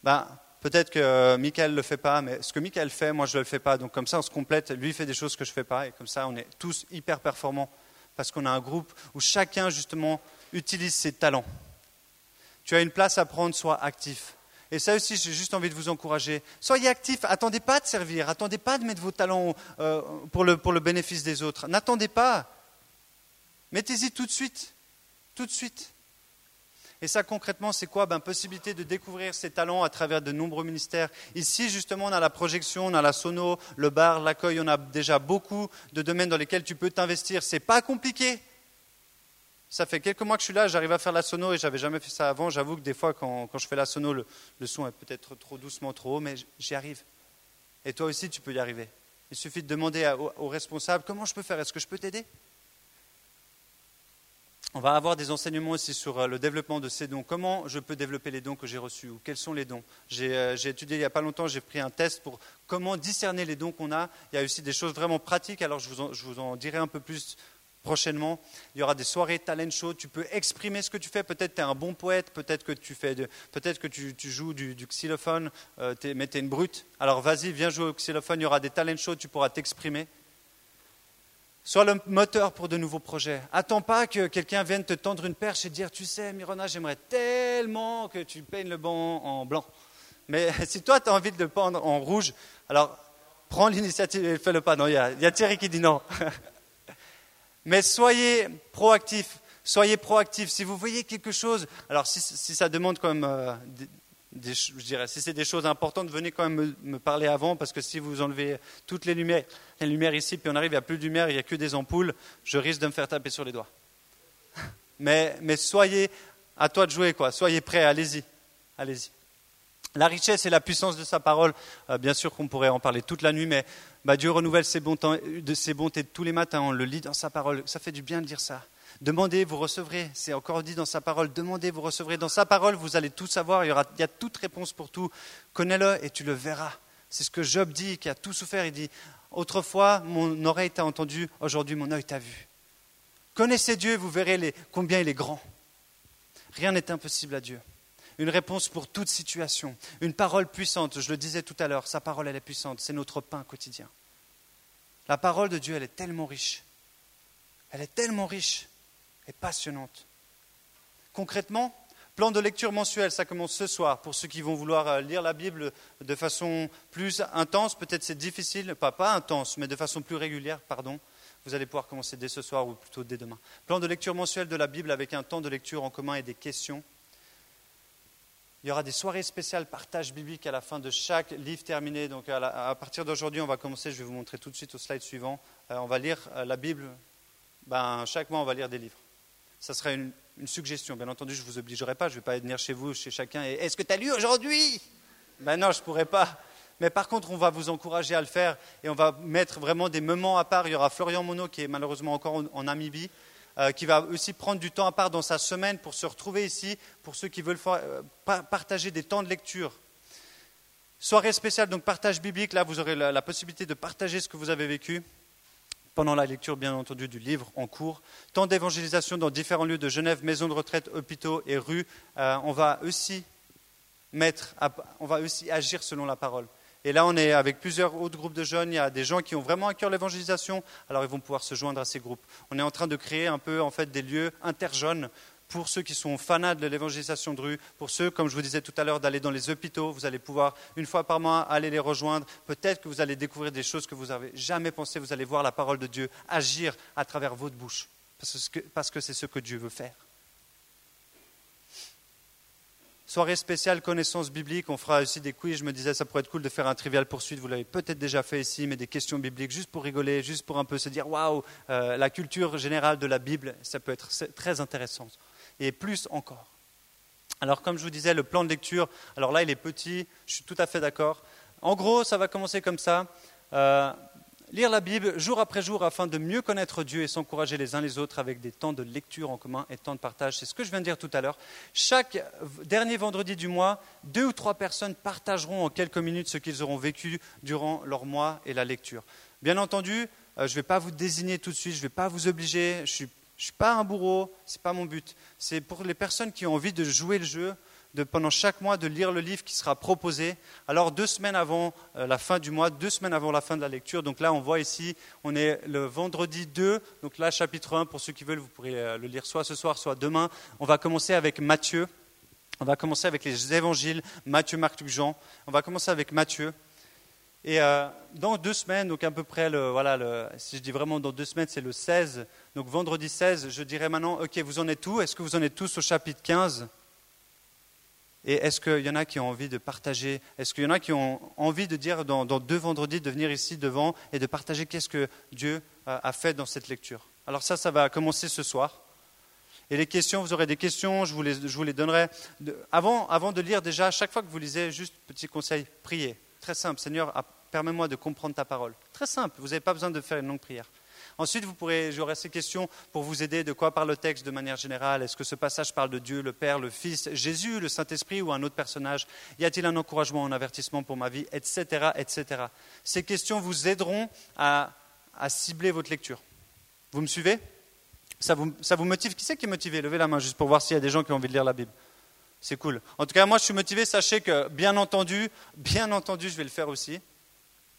Speaker 1: ben, peut-être que Michael ne le fait pas, mais ce que Michael fait, moi je ne le fais pas. Donc comme ça, on se complète. Lui fait des choses que je ne fais pas, et comme ça, on est tous hyper performants parce qu'on a un groupe où chacun justement utilise ses talents. Tu as une place à prendre, sois actif. Et ça aussi, j'ai juste envie de vous encourager. Soyez actifs, attendez pas de servir, attendez pas de mettre vos talents euh, pour, le, bénéfice des autres. N'attendez pas. Mettez-y tout de suite, tout de suite. Et ça, concrètement, c'est quoi? Ben, Possibilité de découvrir ses talents à travers de nombreux ministères. Ici, justement, on a la projection, on a la sono, le bar, l'accueil, on a déjà beaucoup de domaines dans lesquels tu peux t'investir. C'est pas compliqué. Ça fait quelques mois que je suis là, j'arrive à faire la sono et j'avais jamais fait ça avant. J'avoue que des fois, quand, je fais la sono, le, son est peut-être trop doucement, trop haut, mais j'y arrive. Et toi aussi, tu peux y arriver. Il suffit de demander aux responsables comment je peux faire, est-ce que je peux t'aider? On va avoir des enseignements aussi sur euh, le développement de ces dons. Comment je peux développer les dons que j'ai reçus ou quels sont les dons? J'ai euh, étudié il n'y a pas longtemps, j'ai pris un test pour comment discerner les dons qu'on a. Il y a aussi des choses vraiment pratiques, alors je vous en dirai un peu plus prochainement. Il y aura des soirées talent show. Tu peux exprimer ce que tu fais. Peut-être tu es un bon poète, peut-être que tu, fais peut-être que tu, joues du, xylophone, euh, mais tu es une brute. Alors vas-y, viens jouer au xylophone. Il y aura des talent shows, tu pourras t'exprimer. Sois le moteur pour de nouveaux projets. Attends pas que quelqu'un vienne te tendre une perche et dire Tu sais, Mirona, j'aimerais tellement que tu peignes le banc en blanc. Mais si toi, tu as envie de le peindre en rouge, alors prends l'initiative et fais-le pas. Non, il y, a, Thierry qui dit non. Mais soyez proactifs. Soyez proactifs. Si vous voyez quelque chose, alors si, ça demande quand même, euh, je dirais, si c'est des choses importantes, venez quand même me, parler avant, parce que si vous enlevez toutes les lumières, les lumières ici, puis on arrive, il plus de lumière, il n'y a que des ampoules, je risque de me faire taper sur les doigts. Mais, mais soyez, à toi de jouer, quoi. Soyez prêts, allez-y. Allez-y. La richesse et la puissance de sa parole, euh, bien sûr qu'on pourrait en parler toute la nuit, mais bah, Dieu renouvelle ses, bontés tous les matins, on le lit dans sa parole. Ça fait du bien de dire ça. Demandez, vous recevrez. C'est encore dit dans sa parole. Demandez, vous recevrez. Dans sa parole, vous allez tout savoir. Il y, aura, a toute réponse pour tout. Connais-le et tu le verras. C'est ce que Job dit, qui a tout souffert. Il dit Autrefois, mon oreille t'a entendu, aujourd'hui, mon œil t'a vu. Connaissez Dieu, vous verrez combien il est grand. Rien n'est impossible à Dieu une réponse pour toute situation, une parole puissante. Je le disais tout à l'heure, sa parole, elle est puissante, c'est notre pain quotidien. La parole de Dieu, elle est tellement riche. Elle est tellement riche et passionnante. Concrètement, plan de lecture mensuel, ça commence ce soir. Pour ceux qui vont vouloir euh, lire la Bible de façon plus intense, peut-être c'est difficile, pas, pas intense, mais de façon plus régulière, pardon. Vous allez pouvoir commencer dès ce soir ou plutôt dès demain. Plan de lecture mensuel de la Bible avec un temps de lecture en commun et des questions. Il y aura des soirées spéciales partage biblique à la fin de chaque livre terminé. Donc à, partir d'aujourd'hui, on va commencer, je vais vous montrer tout de suite au slide suivant. Euh, on va lire euh, la Bible. Ben, chaque mois, on va lire des livres. Ça sera une, suggestion. Bien entendu, je ne vous obligerai pas. Je ne vais pas venir chez vous, chez chacun. Et est-ce que tu as lu aujourd'hui? Ben non, je ne pourrais pas. mais par contre, on va vous encourager à le faire et on va mettre vraiment des moments à part. Il y aura Florian Monod qui est malheureusement encore en Namibie, euh, qui va aussi prendre du temps à part dans sa semaine pour se retrouver ici, pour ceux qui veulent euh, partager des temps de lecture. Soirée spéciale, donc partage biblique, là vous aurez la, possibilité de partager ce que vous avez vécu pendant la lecture, bien entendu, du livre en cours. Temps d'évangélisation dans différents lieux de Genève, maisons de retraite, hôpitaux et rues. Euh, on va aussi mettre, on va aussi agir selon la parole. Et là, on est avec plusieurs autres groupes de jeunes. Il y a des gens qui ont vraiment à cœur l'évangélisation. Alors, ils vont pouvoir se joindre à ces groupes. On est en train de créer un peu, en fait, des lieux interjeunes pour ceux qui sont fanats de l'évangélisation de rue, pour ceux, comme je vous disais tout à l'heure, d'aller dans les hôpitaux. Vous allez pouvoir, une fois par mois, aller les rejoindre. Peut-être que vous allez découvrir des choses que vous n'avez jamais pensé. Vous allez voir la parole de Dieu agir à travers votre bouche. Parce que c'est ce que Dieu veut faire. Soirée spéciale connaissance biblique, on fera aussi des quiz. Je me disais, ça pourrait être cool de faire un trivial poursuite. Vous l'avez peut-être déjà fait ici, mais des questions bibliques, juste pour rigoler, juste pour un peu se dire, waouh, euh, la culture générale de la Bible, ça peut être très intéressant. Et plus encore. Alors, comme je vous disais, le plan de lecture, alors là, il est petit, je suis tout à fait d'accord. En gros, ça va commencer comme ça. Euh, Lire la Bible jour après jour afin de mieux connaître Dieu et s'encourager les uns les autres avec des temps de lecture en commun et temps de partage. C'est ce que je viens de dire tout à l'heure. Chaque dernier vendredi du mois, deux ou trois personnes partageront en quelques minutes ce qu'ils auront vécu durant leur mois et la lecture. Bien entendu, euh, je ne vais pas vous désigner tout de suite, je ne vais pas vous obliger, je ne suis, pas un bourreau, ce n'est pas mon but. C'est pour les personnes qui ont envie de jouer le jeu, de, pendant chaque mois de lire le livre qui sera proposé. Alors deux semaines avant euh, la fin du mois, deux semaines avant la fin de la lecture. Donc là, on voit ici, on est le vendredi 2. Donc là, chapitre 1, pour ceux qui veulent, vous pourrez euh, le lire soit ce soir, soit demain. On va commencer avec Matthieu. On va commencer avec les évangiles, Matthieu, Marc, Luc, Jean. On va commencer avec Matthieu. Et euh, dans deux semaines, donc à peu près, voilà, si je dis vraiment dans deux semaines, c'est le 16. Donc vendredi 16, je dirais maintenant, ok, vous en êtes où? Est-ce que vous en êtes tous au chapitre 15 et est-ce qu'il y en a qui ont envie de partager? Est-ce qu'il y en a qui ont envie de dire dans, deux vendredis, de venir ici devant et de partager qu'est-ce que Dieu a fait dans cette lecture? Alors ça, ça va commencer ce soir. Et les questions, vous aurez des questions, je vous les, je vous les donnerai. Avant, avant de lire déjà, chaque fois que vous lisez, juste petit conseil, priez. Très simple, Seigneur, permets-moi de comprendre ta parole. Très simple, vous n'avez pas besoin de faire une longue prière. Ensuite, vous pourrez, j'aurai ces questions pour vous aider. De quoi parle le texte de manière générale? Est-ce que ce passage parle de Dieu, le Père, le Fils, Jésus, le Saint-Esprit ou un autre personnage? Y a-t-il un encouragement, un avertissement pour ma vie Etc. etc. Ces questions vous aideront à, cibler votre lecture. Vous me suivez? Ça vous, motive? Qui c'est qui est motivé? Levez la main juste pour voir s'il y a des gens qui ont envie de lire la Bible. C'est cool. En tout cas, moi, je suis motivé. Sachez que, bien entendu, bien entendu, je vais le faire aussi.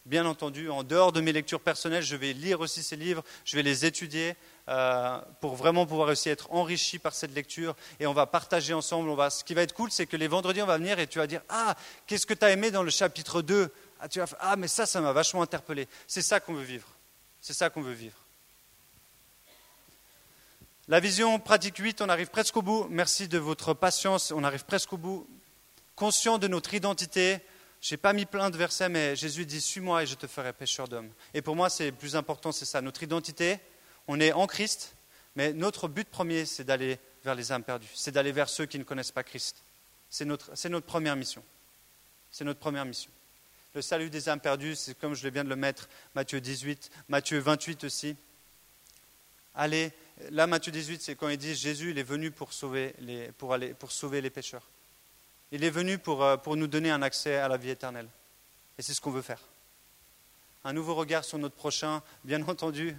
Speaker 1: Bien entendu, en dehors de mes lectures personnelles, je vais lire aussi ces livres, je vais les étudier euh, pour vraiment pouvoir aussi être enrichi par cette lecture et on va partager ensemble. On va... Ce qui va être cool, c'est que les vendredis, on va venir et tu vas dire Ah, qu'est-ce que tu as aimé dans le chapitre 2 ah, tu ah, mais ça, ça m'a vachement interpellé. C'est ça qu'on veut vivre. C'est ça qu'on veut vivre. La vision pratique 8, on arrive presque au bout. Merci de votre patience, on arrive presque au bout. Conscient de notre identité, je n'ai pas mis plein de versets, mais Jésus dit Suis-moi et je te ferai pêcheur d'hommes. Et pour moi, c'est plus important, c'est ça. Notre identité, on est en Christ, mais notre but premier, c'est d'aller vers les âmes perdues. C'est d'aller vers ceux qui ne connaissent pas Christ. C'est notre, notre première mission. C'est notre première mission. Le salut des âmes perdues, c'est comme je viens de le mettre, Matthieu 18, Matthieu 28 aussi. Allez, là, Matthieu 18, c'est quand il dit Jésus, il est venu pour sauver les, pour aller, pour sauver les pécheurs. Il est venu euh, pour, nous donner un accès à la vie éternelle. Et c'est ce qu'on veut faire. Un nouveau regard sur notre prochain, bien entendu,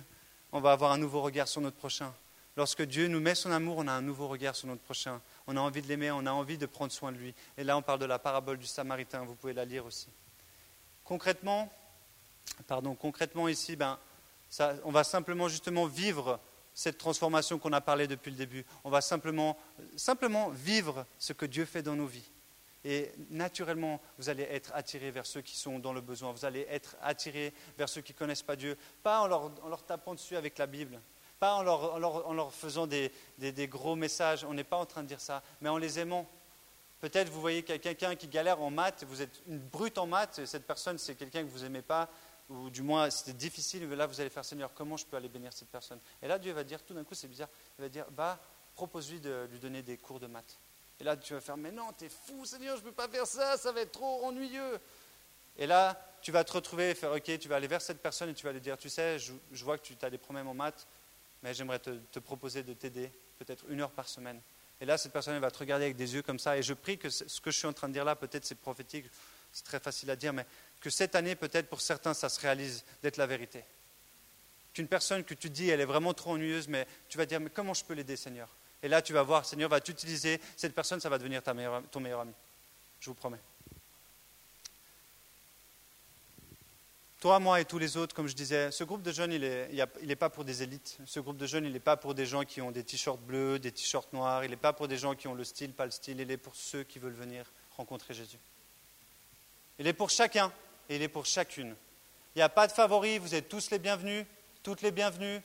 Speaker 1: on va avoir un nouveau regard sur notre prochain. Lorsque Dieu nous met son amour, on a un nouveau regard sur notre prochain. On a envie de l'aimer, on a envie de prendre soin de lui. Et là, on parle de la parabole du Samaritain, vous pouvez la lire aussi. Concrètement, pardon, concrètement ici, ben, on va simplement justement vivre cette transformation qu'on a parlé depuis le début. On va simplement, simplement vivre ce que Dieu fait dans nos vies. Et naturellement, vous allez être attiré vers ceux qui sont dans le besoin. Vous allez être attiré vers ceux qui ne connaissent pas Dieu. Pas en leur, tapant dessus avec la Bible. Pas en leur, faisant des, gros messages. On n'est pas en train de dire ça. Mais en les aimant. Peut-être vous voyez quelqu'un qui galère en maths. Vous êtes une brute en maths. Et cette personne, c'est quelqu'un que vous n'aimez pas. Ou du moins, c'était difficile. Là, vous allez faire Seigneur, comment je peux aller bénir cette personne? Et là, Dieu va dire, tout d'un coup, c'est bizarre. Il va dire, bah, propose-lui de lui donner des cours de maths. Et là, tu vas faire, mais non, t'es fou, Seigneur, je ne peux pas faire ça, ça va être trop ennuyeux. Et là, tu vas te retrouver et faire OK, tu vas aller vers cette personne et tu vas lui dire Tu sais, je, vois que tu as des problèmes en maths, mais j'aimerais te, proposer de t'aider, peut-être une heure par semaine. Et là, cette personne va te regarder avec des yeux comme ça. Et je prie que ce que je suis en train de dire là, peut-être c'est prophétique, c'est très facile à dire, mais que cette année, peut-être pour certains, ça se réalise d'être la vérité. Qu'une personne que tu dis, elle est vraiment trop ennuyeuse, mais tu vas dire Mais comment je peux l'aider, Seigneur? Et là, tu vas voir, Seigneur va t'utiliser. Cette personne, ça va devenir ta ton meilleur ami. Je vous promets. Toi, moi et tous les autres, comme je disais, ce groupe de jeunes, il n'est pas pour des élites. Ce groupe de jeunes, il n'est pas pour des gens qui ont des t-shirts bleus, des t-shirts noirs. Il n'est pas pour des gens qui ont le style, pas le style. Il est pour ceux qui veulent venir rencontrer Jésus. Il est pour chacun et il est pour chacune. Il n'y a pas de favoris, vous êtes tous les bienvenus, toutes les bienvenues.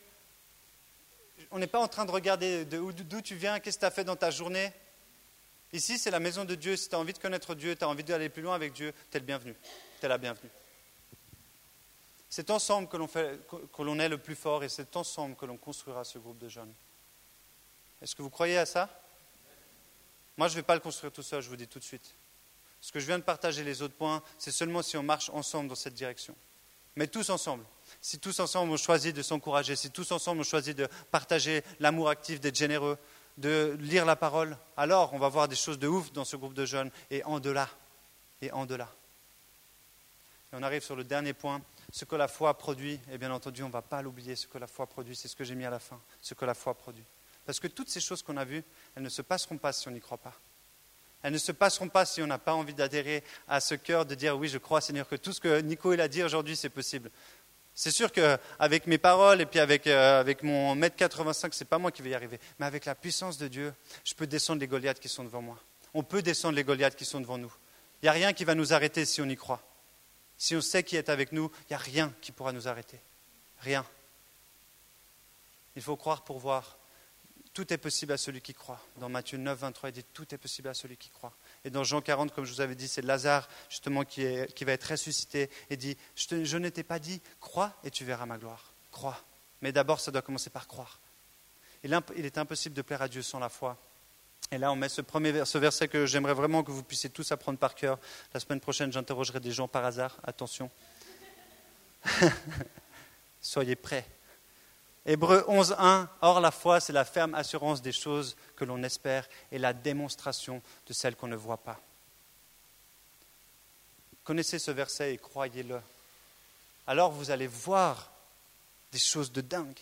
Speaker 1: On n'est pas en train de regarder d'où tu viens, qu'est-ce que tu as fait dans ta journée. Ici, c'est la maison de Dieu. Si tu as envie de connaître Dieu, tu as envie d'aller plus loin avec Dieu, tu es le bienvenu. Tu es la bienvenue. C'est ensemble que l'on, est le plus fort et c'est ensemble que l'on construira ce groupe de jeunes. Est-ce que vous croyez à ça? Moi, je ne vais pas le construire tout seul, je vous dis tout de suite. Ce que je viens de partager, les autres points, c'est seulement si on marche ensemble dans cette direction. Mais tous ensemble. Si tous ensemble on choisit de s'encourager, si tous ensemble on choisit de partager l'amour actif, d'être généreux, de lire la parole, alors on va voir des choses de ouf dans ce groupe de jeunes et en delà. Et en delà. Et on arrive sur le dernier point, ce que la foi produit, et bien entendu, on ne va pas l'oublier, ce que la foi produit, c'est ce que j'ai mis à la fin, ce que la foi produit. Parce que toutes ces choses qu'on a vues, elles ne se passeront pas si on n'y croit pas. Elles ne se passeront pas si on n'a pas envie d'adhérer à ce cœur, de dire oui, je crois Seigneur que tout ce que Nico il a dit aujourd'hui, c'est possible. C'est sûr qu'avec mes paroles et puis avec, euh, avec mon mètre 85, ce n'est pas moi qui vais y arriver. Mais avec la puissance de Dieu, je peux descendre les Goliaths qui sont devant moi. On peut descendre les Goliaths qui sont devant nous. Il n'y a rien qui va nous arrêter si on y croit. Si on sait qui est avec nous, il n'y a rien qui pourra nous arrêter. Rien. Il faut croire pour voir. Tout est possible à celui qui croit. Dans Matthieu 9, 23, il dit Tout est possible à celui qui croit. Et dans Jean 40, comme je vous avais dit, c'est Lazare justement qui, va être ressuscité et dit Je, je ne t'ai pas dit, crois et tu verras ma gloire. Crois. Mais d'abord, ça doit commencer par croire. Il est impossible de plaire à Dieu sans la foi. Et là, on met ce, premier, ce verset que j'aimerais vraiment que vous puissiez tous apprendre par cœur. La semaine prochaine, j'interrogerai des gens par hasard. Attention. Soyez prêts. Hébreu 11.1, Or la foi, c'est la ferme assurance des choses que l'on espère et la démonstration de celles qu'on ne voit pas. Connaissez ce verset et croyez-le. Alors vous allez voir des choses de dingue.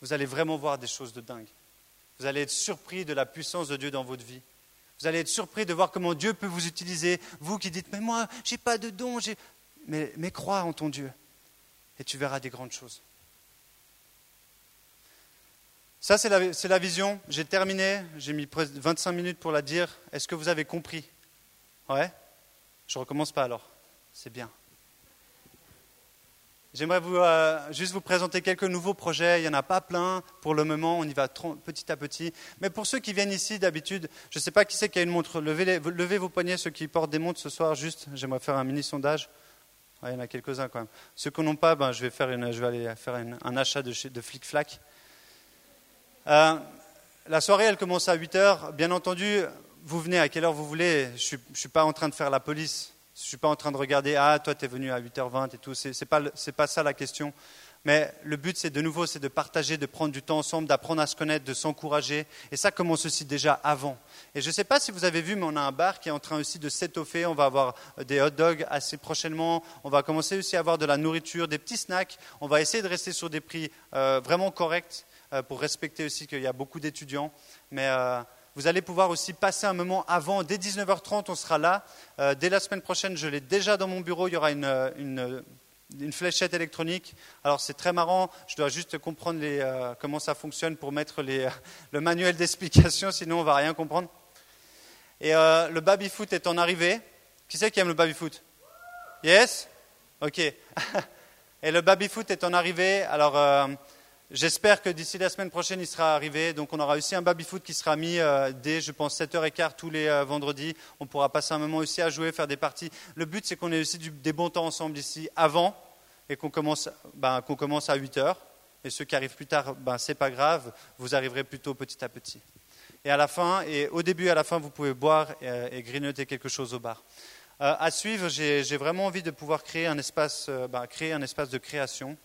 Speaker 1: Vous allez vraiment voir des choses de dingue. Vous allez être surpris de la puissance de Dieu dans votre vie. Vous allez être surpris de voir comment Dieu peut vous utiliser. Vous qui dites, mais moi, je n'ai pas de don. Mais, mais crois en ton Dieu. Et tu verras des grandes choses. Ça, c'est la, la, vision. J'ai terminé. J'ai mis 25 minutes pour la dire. Est-ce que vous avez compris? Ouais? Je recommence pas alors. C'est bien. J'aimerais vous, euh, juste vous présenter quelques nouveaux projets. Il n'y en a pas plein pour le moment, on y va petit à petit. Mais pour ceux qui viennent ici d'habitude, je ne sais pas qui c'est qui a une montre. Levez, levez, vos poignets, ceux qui portent des montres ce soir, juste. J'aimerais faire un mini sondage. il y en a quelques-uns quand même. Ceux qui n'ont pas, ben, je, vais faire je vais aller faire un achat de, de flic-flac. Euh, la soirée, elle commence à 8 heures. Bien entendu, vous venez à quelle heure vous voulez. Je ne suis pas en train de faire la police. Je ne suis pas en train de regarder, ah, toi, tu es venu à 8h20 et tout. Ce n'est pas, ça la question. Mais le but, c'est de nouveau, c'est de partager, de prendre du temps ensemble, d'apprendre à se connaître, de s'encourager. Et ça commence aussi déjà avant. Et je ne sais pas si vous avez vu, mais on a un bar qui est en train aussi de s'étoffer. On va avoir des hot dogs assez prochainement. On va commencer aussi à avoir de la nourriture, des petits snacks. On va essayer de rester sur des prix euh, vraiment corrects pour respecter aussi qu'il y a beaucoup d'étudiants. Mais euh, vous allez pouvoir aussi passer un moment avant. Dès 19h30, on sera là. Euh, dès la semaine prochaine, je l'ai déjà dans mon bureau. Il y aura une, une, fléchette électronique. Alors c'est très marrant. Je dois juste comprendre les, euh, comment ça fonctionne pour mettre les, le manuel d'explication, sinon on va rien comprendre. Et euh, le baby-foot est en arrivée. Qui c'est qui aime le baby-foot? Yes? Ok. Et le baby-foot est en arrivée. Alors J'espère que d'ici la semaine prochaine, il sera arrivé. Donc, on aura aussi un baby-foot qui sera mis euh, dès, je pense, 7h15 tous les euh, vendredis. On pourra passer un moment aussi à jouer, faire des parties. Le but, c'est qu'on ait aussi des bons temps ensemble ici avant et qu'on commence, ben, commence à 8h. Et ceux qui arrivent plus tard, ben, c'est pas grave. Vous arriverez plutôt petit à petit. Et à la fin, et au début et à la fin, vous pouvez boire et, euh, et grignoter quelque chose au bar. À suivre, j'ai vraiment envie de pouvoir créer un espace, bah, créer un espace de création.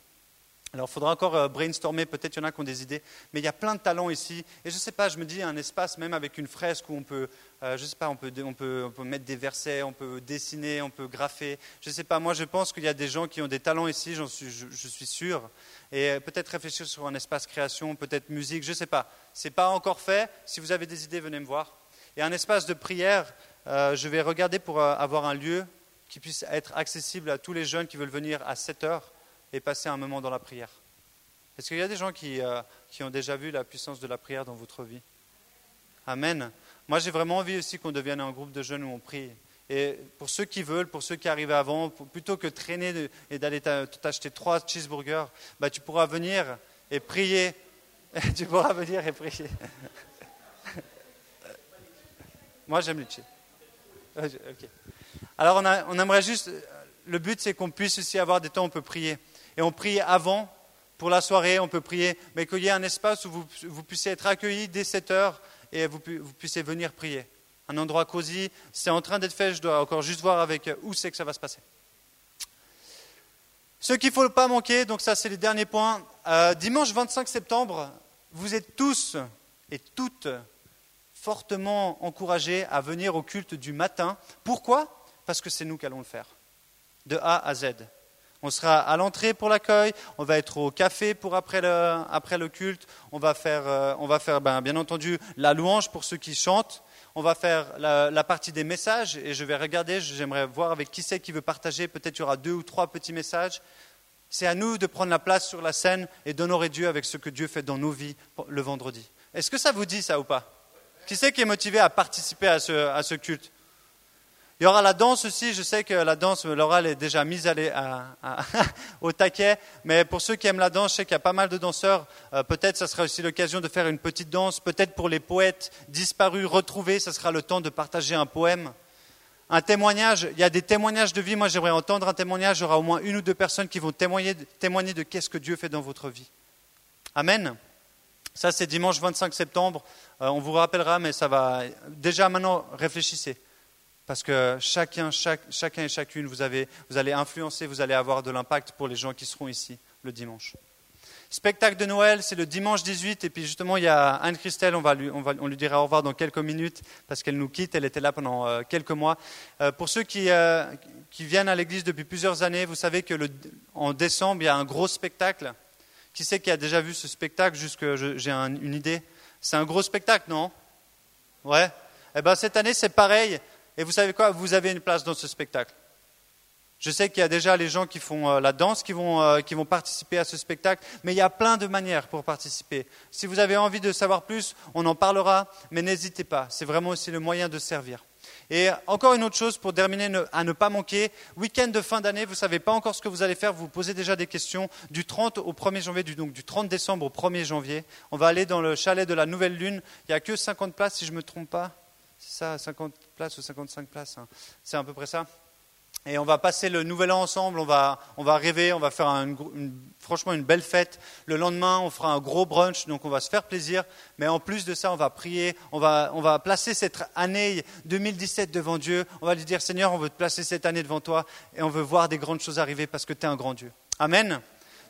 Speaker 1: Alors, il faudra encore euh, brainstormer, peut-être il y en a qui ont des idées, mais il y a plein de talents ici. Et je ne sais pas, je me dis un espace même avec une fresque où on peut, je sais pas, on peut, on, peut, on peut mettre des versets, on peut dessiner, on peut graffer. Je ne sais pas, moi je pense qu'il y a des gens qui ont des talents ici, suis, je, suis sûr. Et peut-être réfléchir sur un espace création, peut-être musique, je ne sais pas. Ce n'est pas encore fait. Si vous avez des idées, venez me voir. Et un espace de prière, euh, je vais regarder pour euh, avoir un lieu qui puisse être accessible à tous les jeunes qui veulent venir à 7 heures et passer un moment dans la prière. Est-ce qu'il y a des gens qui, euh, qui, ont déjà vu la puissance de la prière dans votre vie? Amen. Moi, j'ai vraiment envie aussi qu'on devienne un groupe de jeunes où on prie. Et pour ceux qui veulent, pour ceux qui arrivent avant, plutôt que traîner et d'aller t'acheter trois cheeseburgers, bah, tu pourras venir et prier. tu pourras venir et prier. Moi, j'aime les cheese. Alors on, aimerait juste, le but c'est qu'on puisse aussi avoir des temps où on peut prier. Et on prie avant, pour la soirée, on peut prier, mais qu'il y ait un espace où vous, puissiez être accueillis dès 7 heures et vous, vous puissiez venir prier. Un endroit cosy, c'est en train d'être fait, je dois encore juste voir avec où c'est que ça va se passer. Ce qu'il ne faut pas manquer, donc ça c'est les derniers points. Euh, dimanche 25 septembre, vous êtes tous et toutes fortement encouragés à venir au culte du matin. Pourquoi? Parce que c'est nous qui allons le faire, de A à Z. On sera à l'entrée pour l'accueil, on va être au café pour après le, après le culte, on va faire, euh, on va faire ben, bien entendu la louange pour ceux qui chantent, on va faire la, la partie des messages et je vais regarder, j'aimerais voir avec qui c'est qui veut partager, peut-être il y aura deux ou trois petits messages. C'est à nous de prendre la place sur la scène et d'honorer Dieu avec ce que Dieu fait dans nos vies le vendredi. Est-ce que ça vous dit ça ou pas? Qui c'est qui est motivé à participer à ce, culte? Il y aura la danse aussi. Je sais que la danse, Laura, est déjà mise au taquet. Mais pour ceux qui aiment la danse, je sais qu'il y a pas mal de danseurs. Euh, peut-être ça sera aussi l'occasion de faire une petite danse. Peut-être pour les poètes disparus, retrouvés, ce sera le temps de partager un poème. Un témoignage, il y a des témoignages de vie. Moi, j'aimerais entendre un témoignage. Il y aura au moins une ou deux personnes qui vont témoigner, témoigner de qu'est-ce que Dieu fait dans votre vie. Amen. Ça, c'est dimanche 25 septembre. Euh, on vous rappellera, mais ça va. Déjà maintenant, réfléchissez. Parce que chacun, chacun et chacune, vous, avez, vous allez influencer, vous allez avoir de l'impact pour les gens qui seront ici le dimanche. Spectacle de Noël, c'est le dimanche 18. Et puis justement, il y a Anne-Christelle, on, lui, on, on lui dira au revoir dans quelques minutes parce qu'elle nous quitte. Elle était là pendant euh, quelques mois. Euh, pour ceux qui, qui, viennent à l'église depuis plusieurs années, vous savez que en décembre, il y a un gros spectacle qui c'est qui a déjà vu ce spectacle Jusque j'ai une idée? C'est un gros spectacle, non? Ouais. Eh bien, cette année, c'est pareil. Et vous savez quoi? Vous avez une place dans ce spectacle. Je sais qu'il y a déjà les gens qui font euh, la danse qui vont, euh, qui vont participer à ce spectacle, mais il y a plein de manières pour participer. Si vous avez envie de savoir plus, on en parlera, mais n'hésitez pas. C'est vraiment aussi le moyen de servir. Et encore une autre chose pour terminer à ne pas manquer, week-end de fin d'année, vous ne savez pas encore ce que vous allez faire, vous posez déjà des questions. Du 30 au 1er janvier, donc du 30 décembre au 1er janvier, on va aller dans le chalet de la Nouvelle Lune. Il n'y a que 50 places si je ne me trompe pas. Ça, 50 places ou 55 places. Hein. C'est à peu près ça. Et on va passer le nouvel an ensemble, on va, on va rêver, on va faire franchement une belle fête. Le lendemain, on fera un gros brunch, donc on va se faire plaisir. Mais en plus de ça, on va prier, on va, on va placer cette année 2017 devant Dieu. On va lui dire, Seigneur, on veut te placer cette année devant toi et on veut voir des grandes choses arriver parce que tu es un grand Dieu. Amen.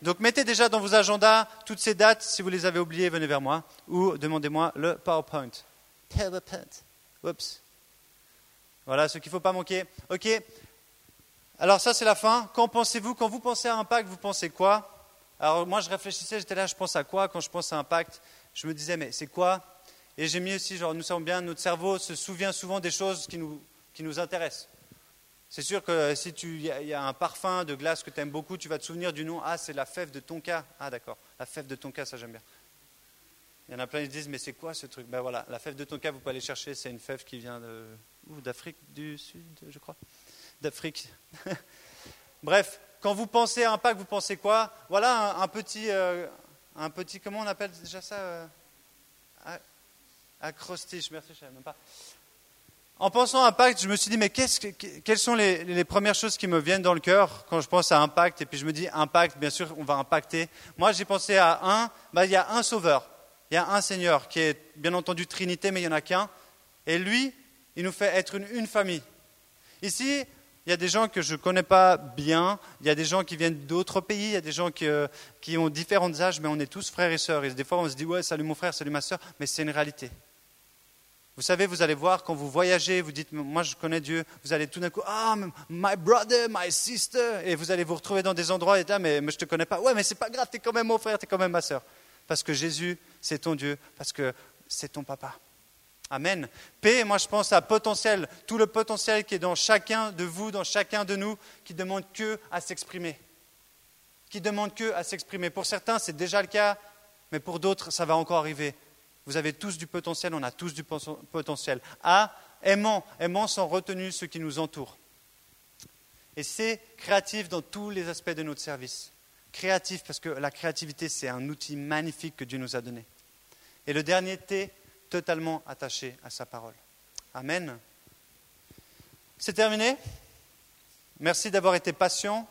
Speaker 1: Donc mettez déjà dans vos agendas toutes ces dates. Si vous les avez oubliées, venez vers moi ou demandez-moi le PowerPoint. PowerPoint. Voilà ce qu'il ne faut pas manquer. OK. Alors ça, c'est la fin. Quand pensez-vous? Quand vous pensez à impact, vous pensez quoi? Alors moi, je réfléchissais, j'étais là, je pense à quoi? Quand je pense à impact, je me disais, mais c'est quoi? Et j'ai mis aussi, genre, nous savons bien, notre cerveau se souvient souvent des choses qui nous, qui nous intéressent. C'est sûr que si il y, a un parfum de glace que tu aimes beaucoup, tu vas te souvenir du nom. Ah, c'est la fève de tonka. Ah, d'accord. La fève de tonka, ça j'aime bien. Il y en a plein qui se disent, mais c'est quoi ce truc? Ben voilà, la fève de tonka, vous pouvez aller chercher. C'est une fève qui vient d'Afrique du Sud, je crois d'Afrique. Bref, quand vous pensez à un Pâques, vous pensez quoi? Voilà un, petit, euh, un petit, comment on appelle déjà ça euh, Acrostiche, merci, je ne savais même pas. En pensant à Impact, je me suis dit, mais quelles sont les, premières choses qui me viennent dans le cœur quand je pense à Impact Et puis je me dis, Impact, bien sûr, on va impacter. Moi, j'ai pensé à un, bah, il y a un sauveur, il y a un Seigneur qui est bien entendu Trinité, mais il n'y en a qu'un. Et lui, il nous fait être une famille. Ici, il y a des gens que je ne connais pas bien, il y a des gens qui viennent d'autres pays, il y a des gens qui, ont différents âges, mais on est tous frères et sœurs. Des fois, on se dit, ouais, salut mon frère, salut ma sœur, mais c'est une réalité. Vous savez, vous allez voir, quand vous voyagez, vous dites, moi je connais Dieu, vous allez tout d'un coup, ah, my brother, my sister, et vous allez vous retrouver dans des endroits et mais, mais je ne te connais pas. Ouais, mais c'est pas grave, tu es quand même mon frère, tu es quand même ma sœur. Parce que Jésus, c'est ton Dieu, parce que c'est ton papa. Amen. P, moi je pense à potentiel, tout le potentiel qui est dans chacun de vous, dans chacun de nous, qui demande que à s'exprimer. Qui demande que à s'exprimer. Pour certains, c'est déjà le cas, mais pour d'autres, ça va encore arriver. Vous avez tous du potentiel, on a tous du potentiel. A, aimant, aimant sans retenue ceux qui nous entourent. Et c'est créatif dans tous les aspects de notre service. Créatif parce que la créativité, c'est un outil magnifique que Dieu nous a donné. Et le dernier T, totalement attaché à sa parole. Amen. C'est terminé. Merci d'avoir été patient.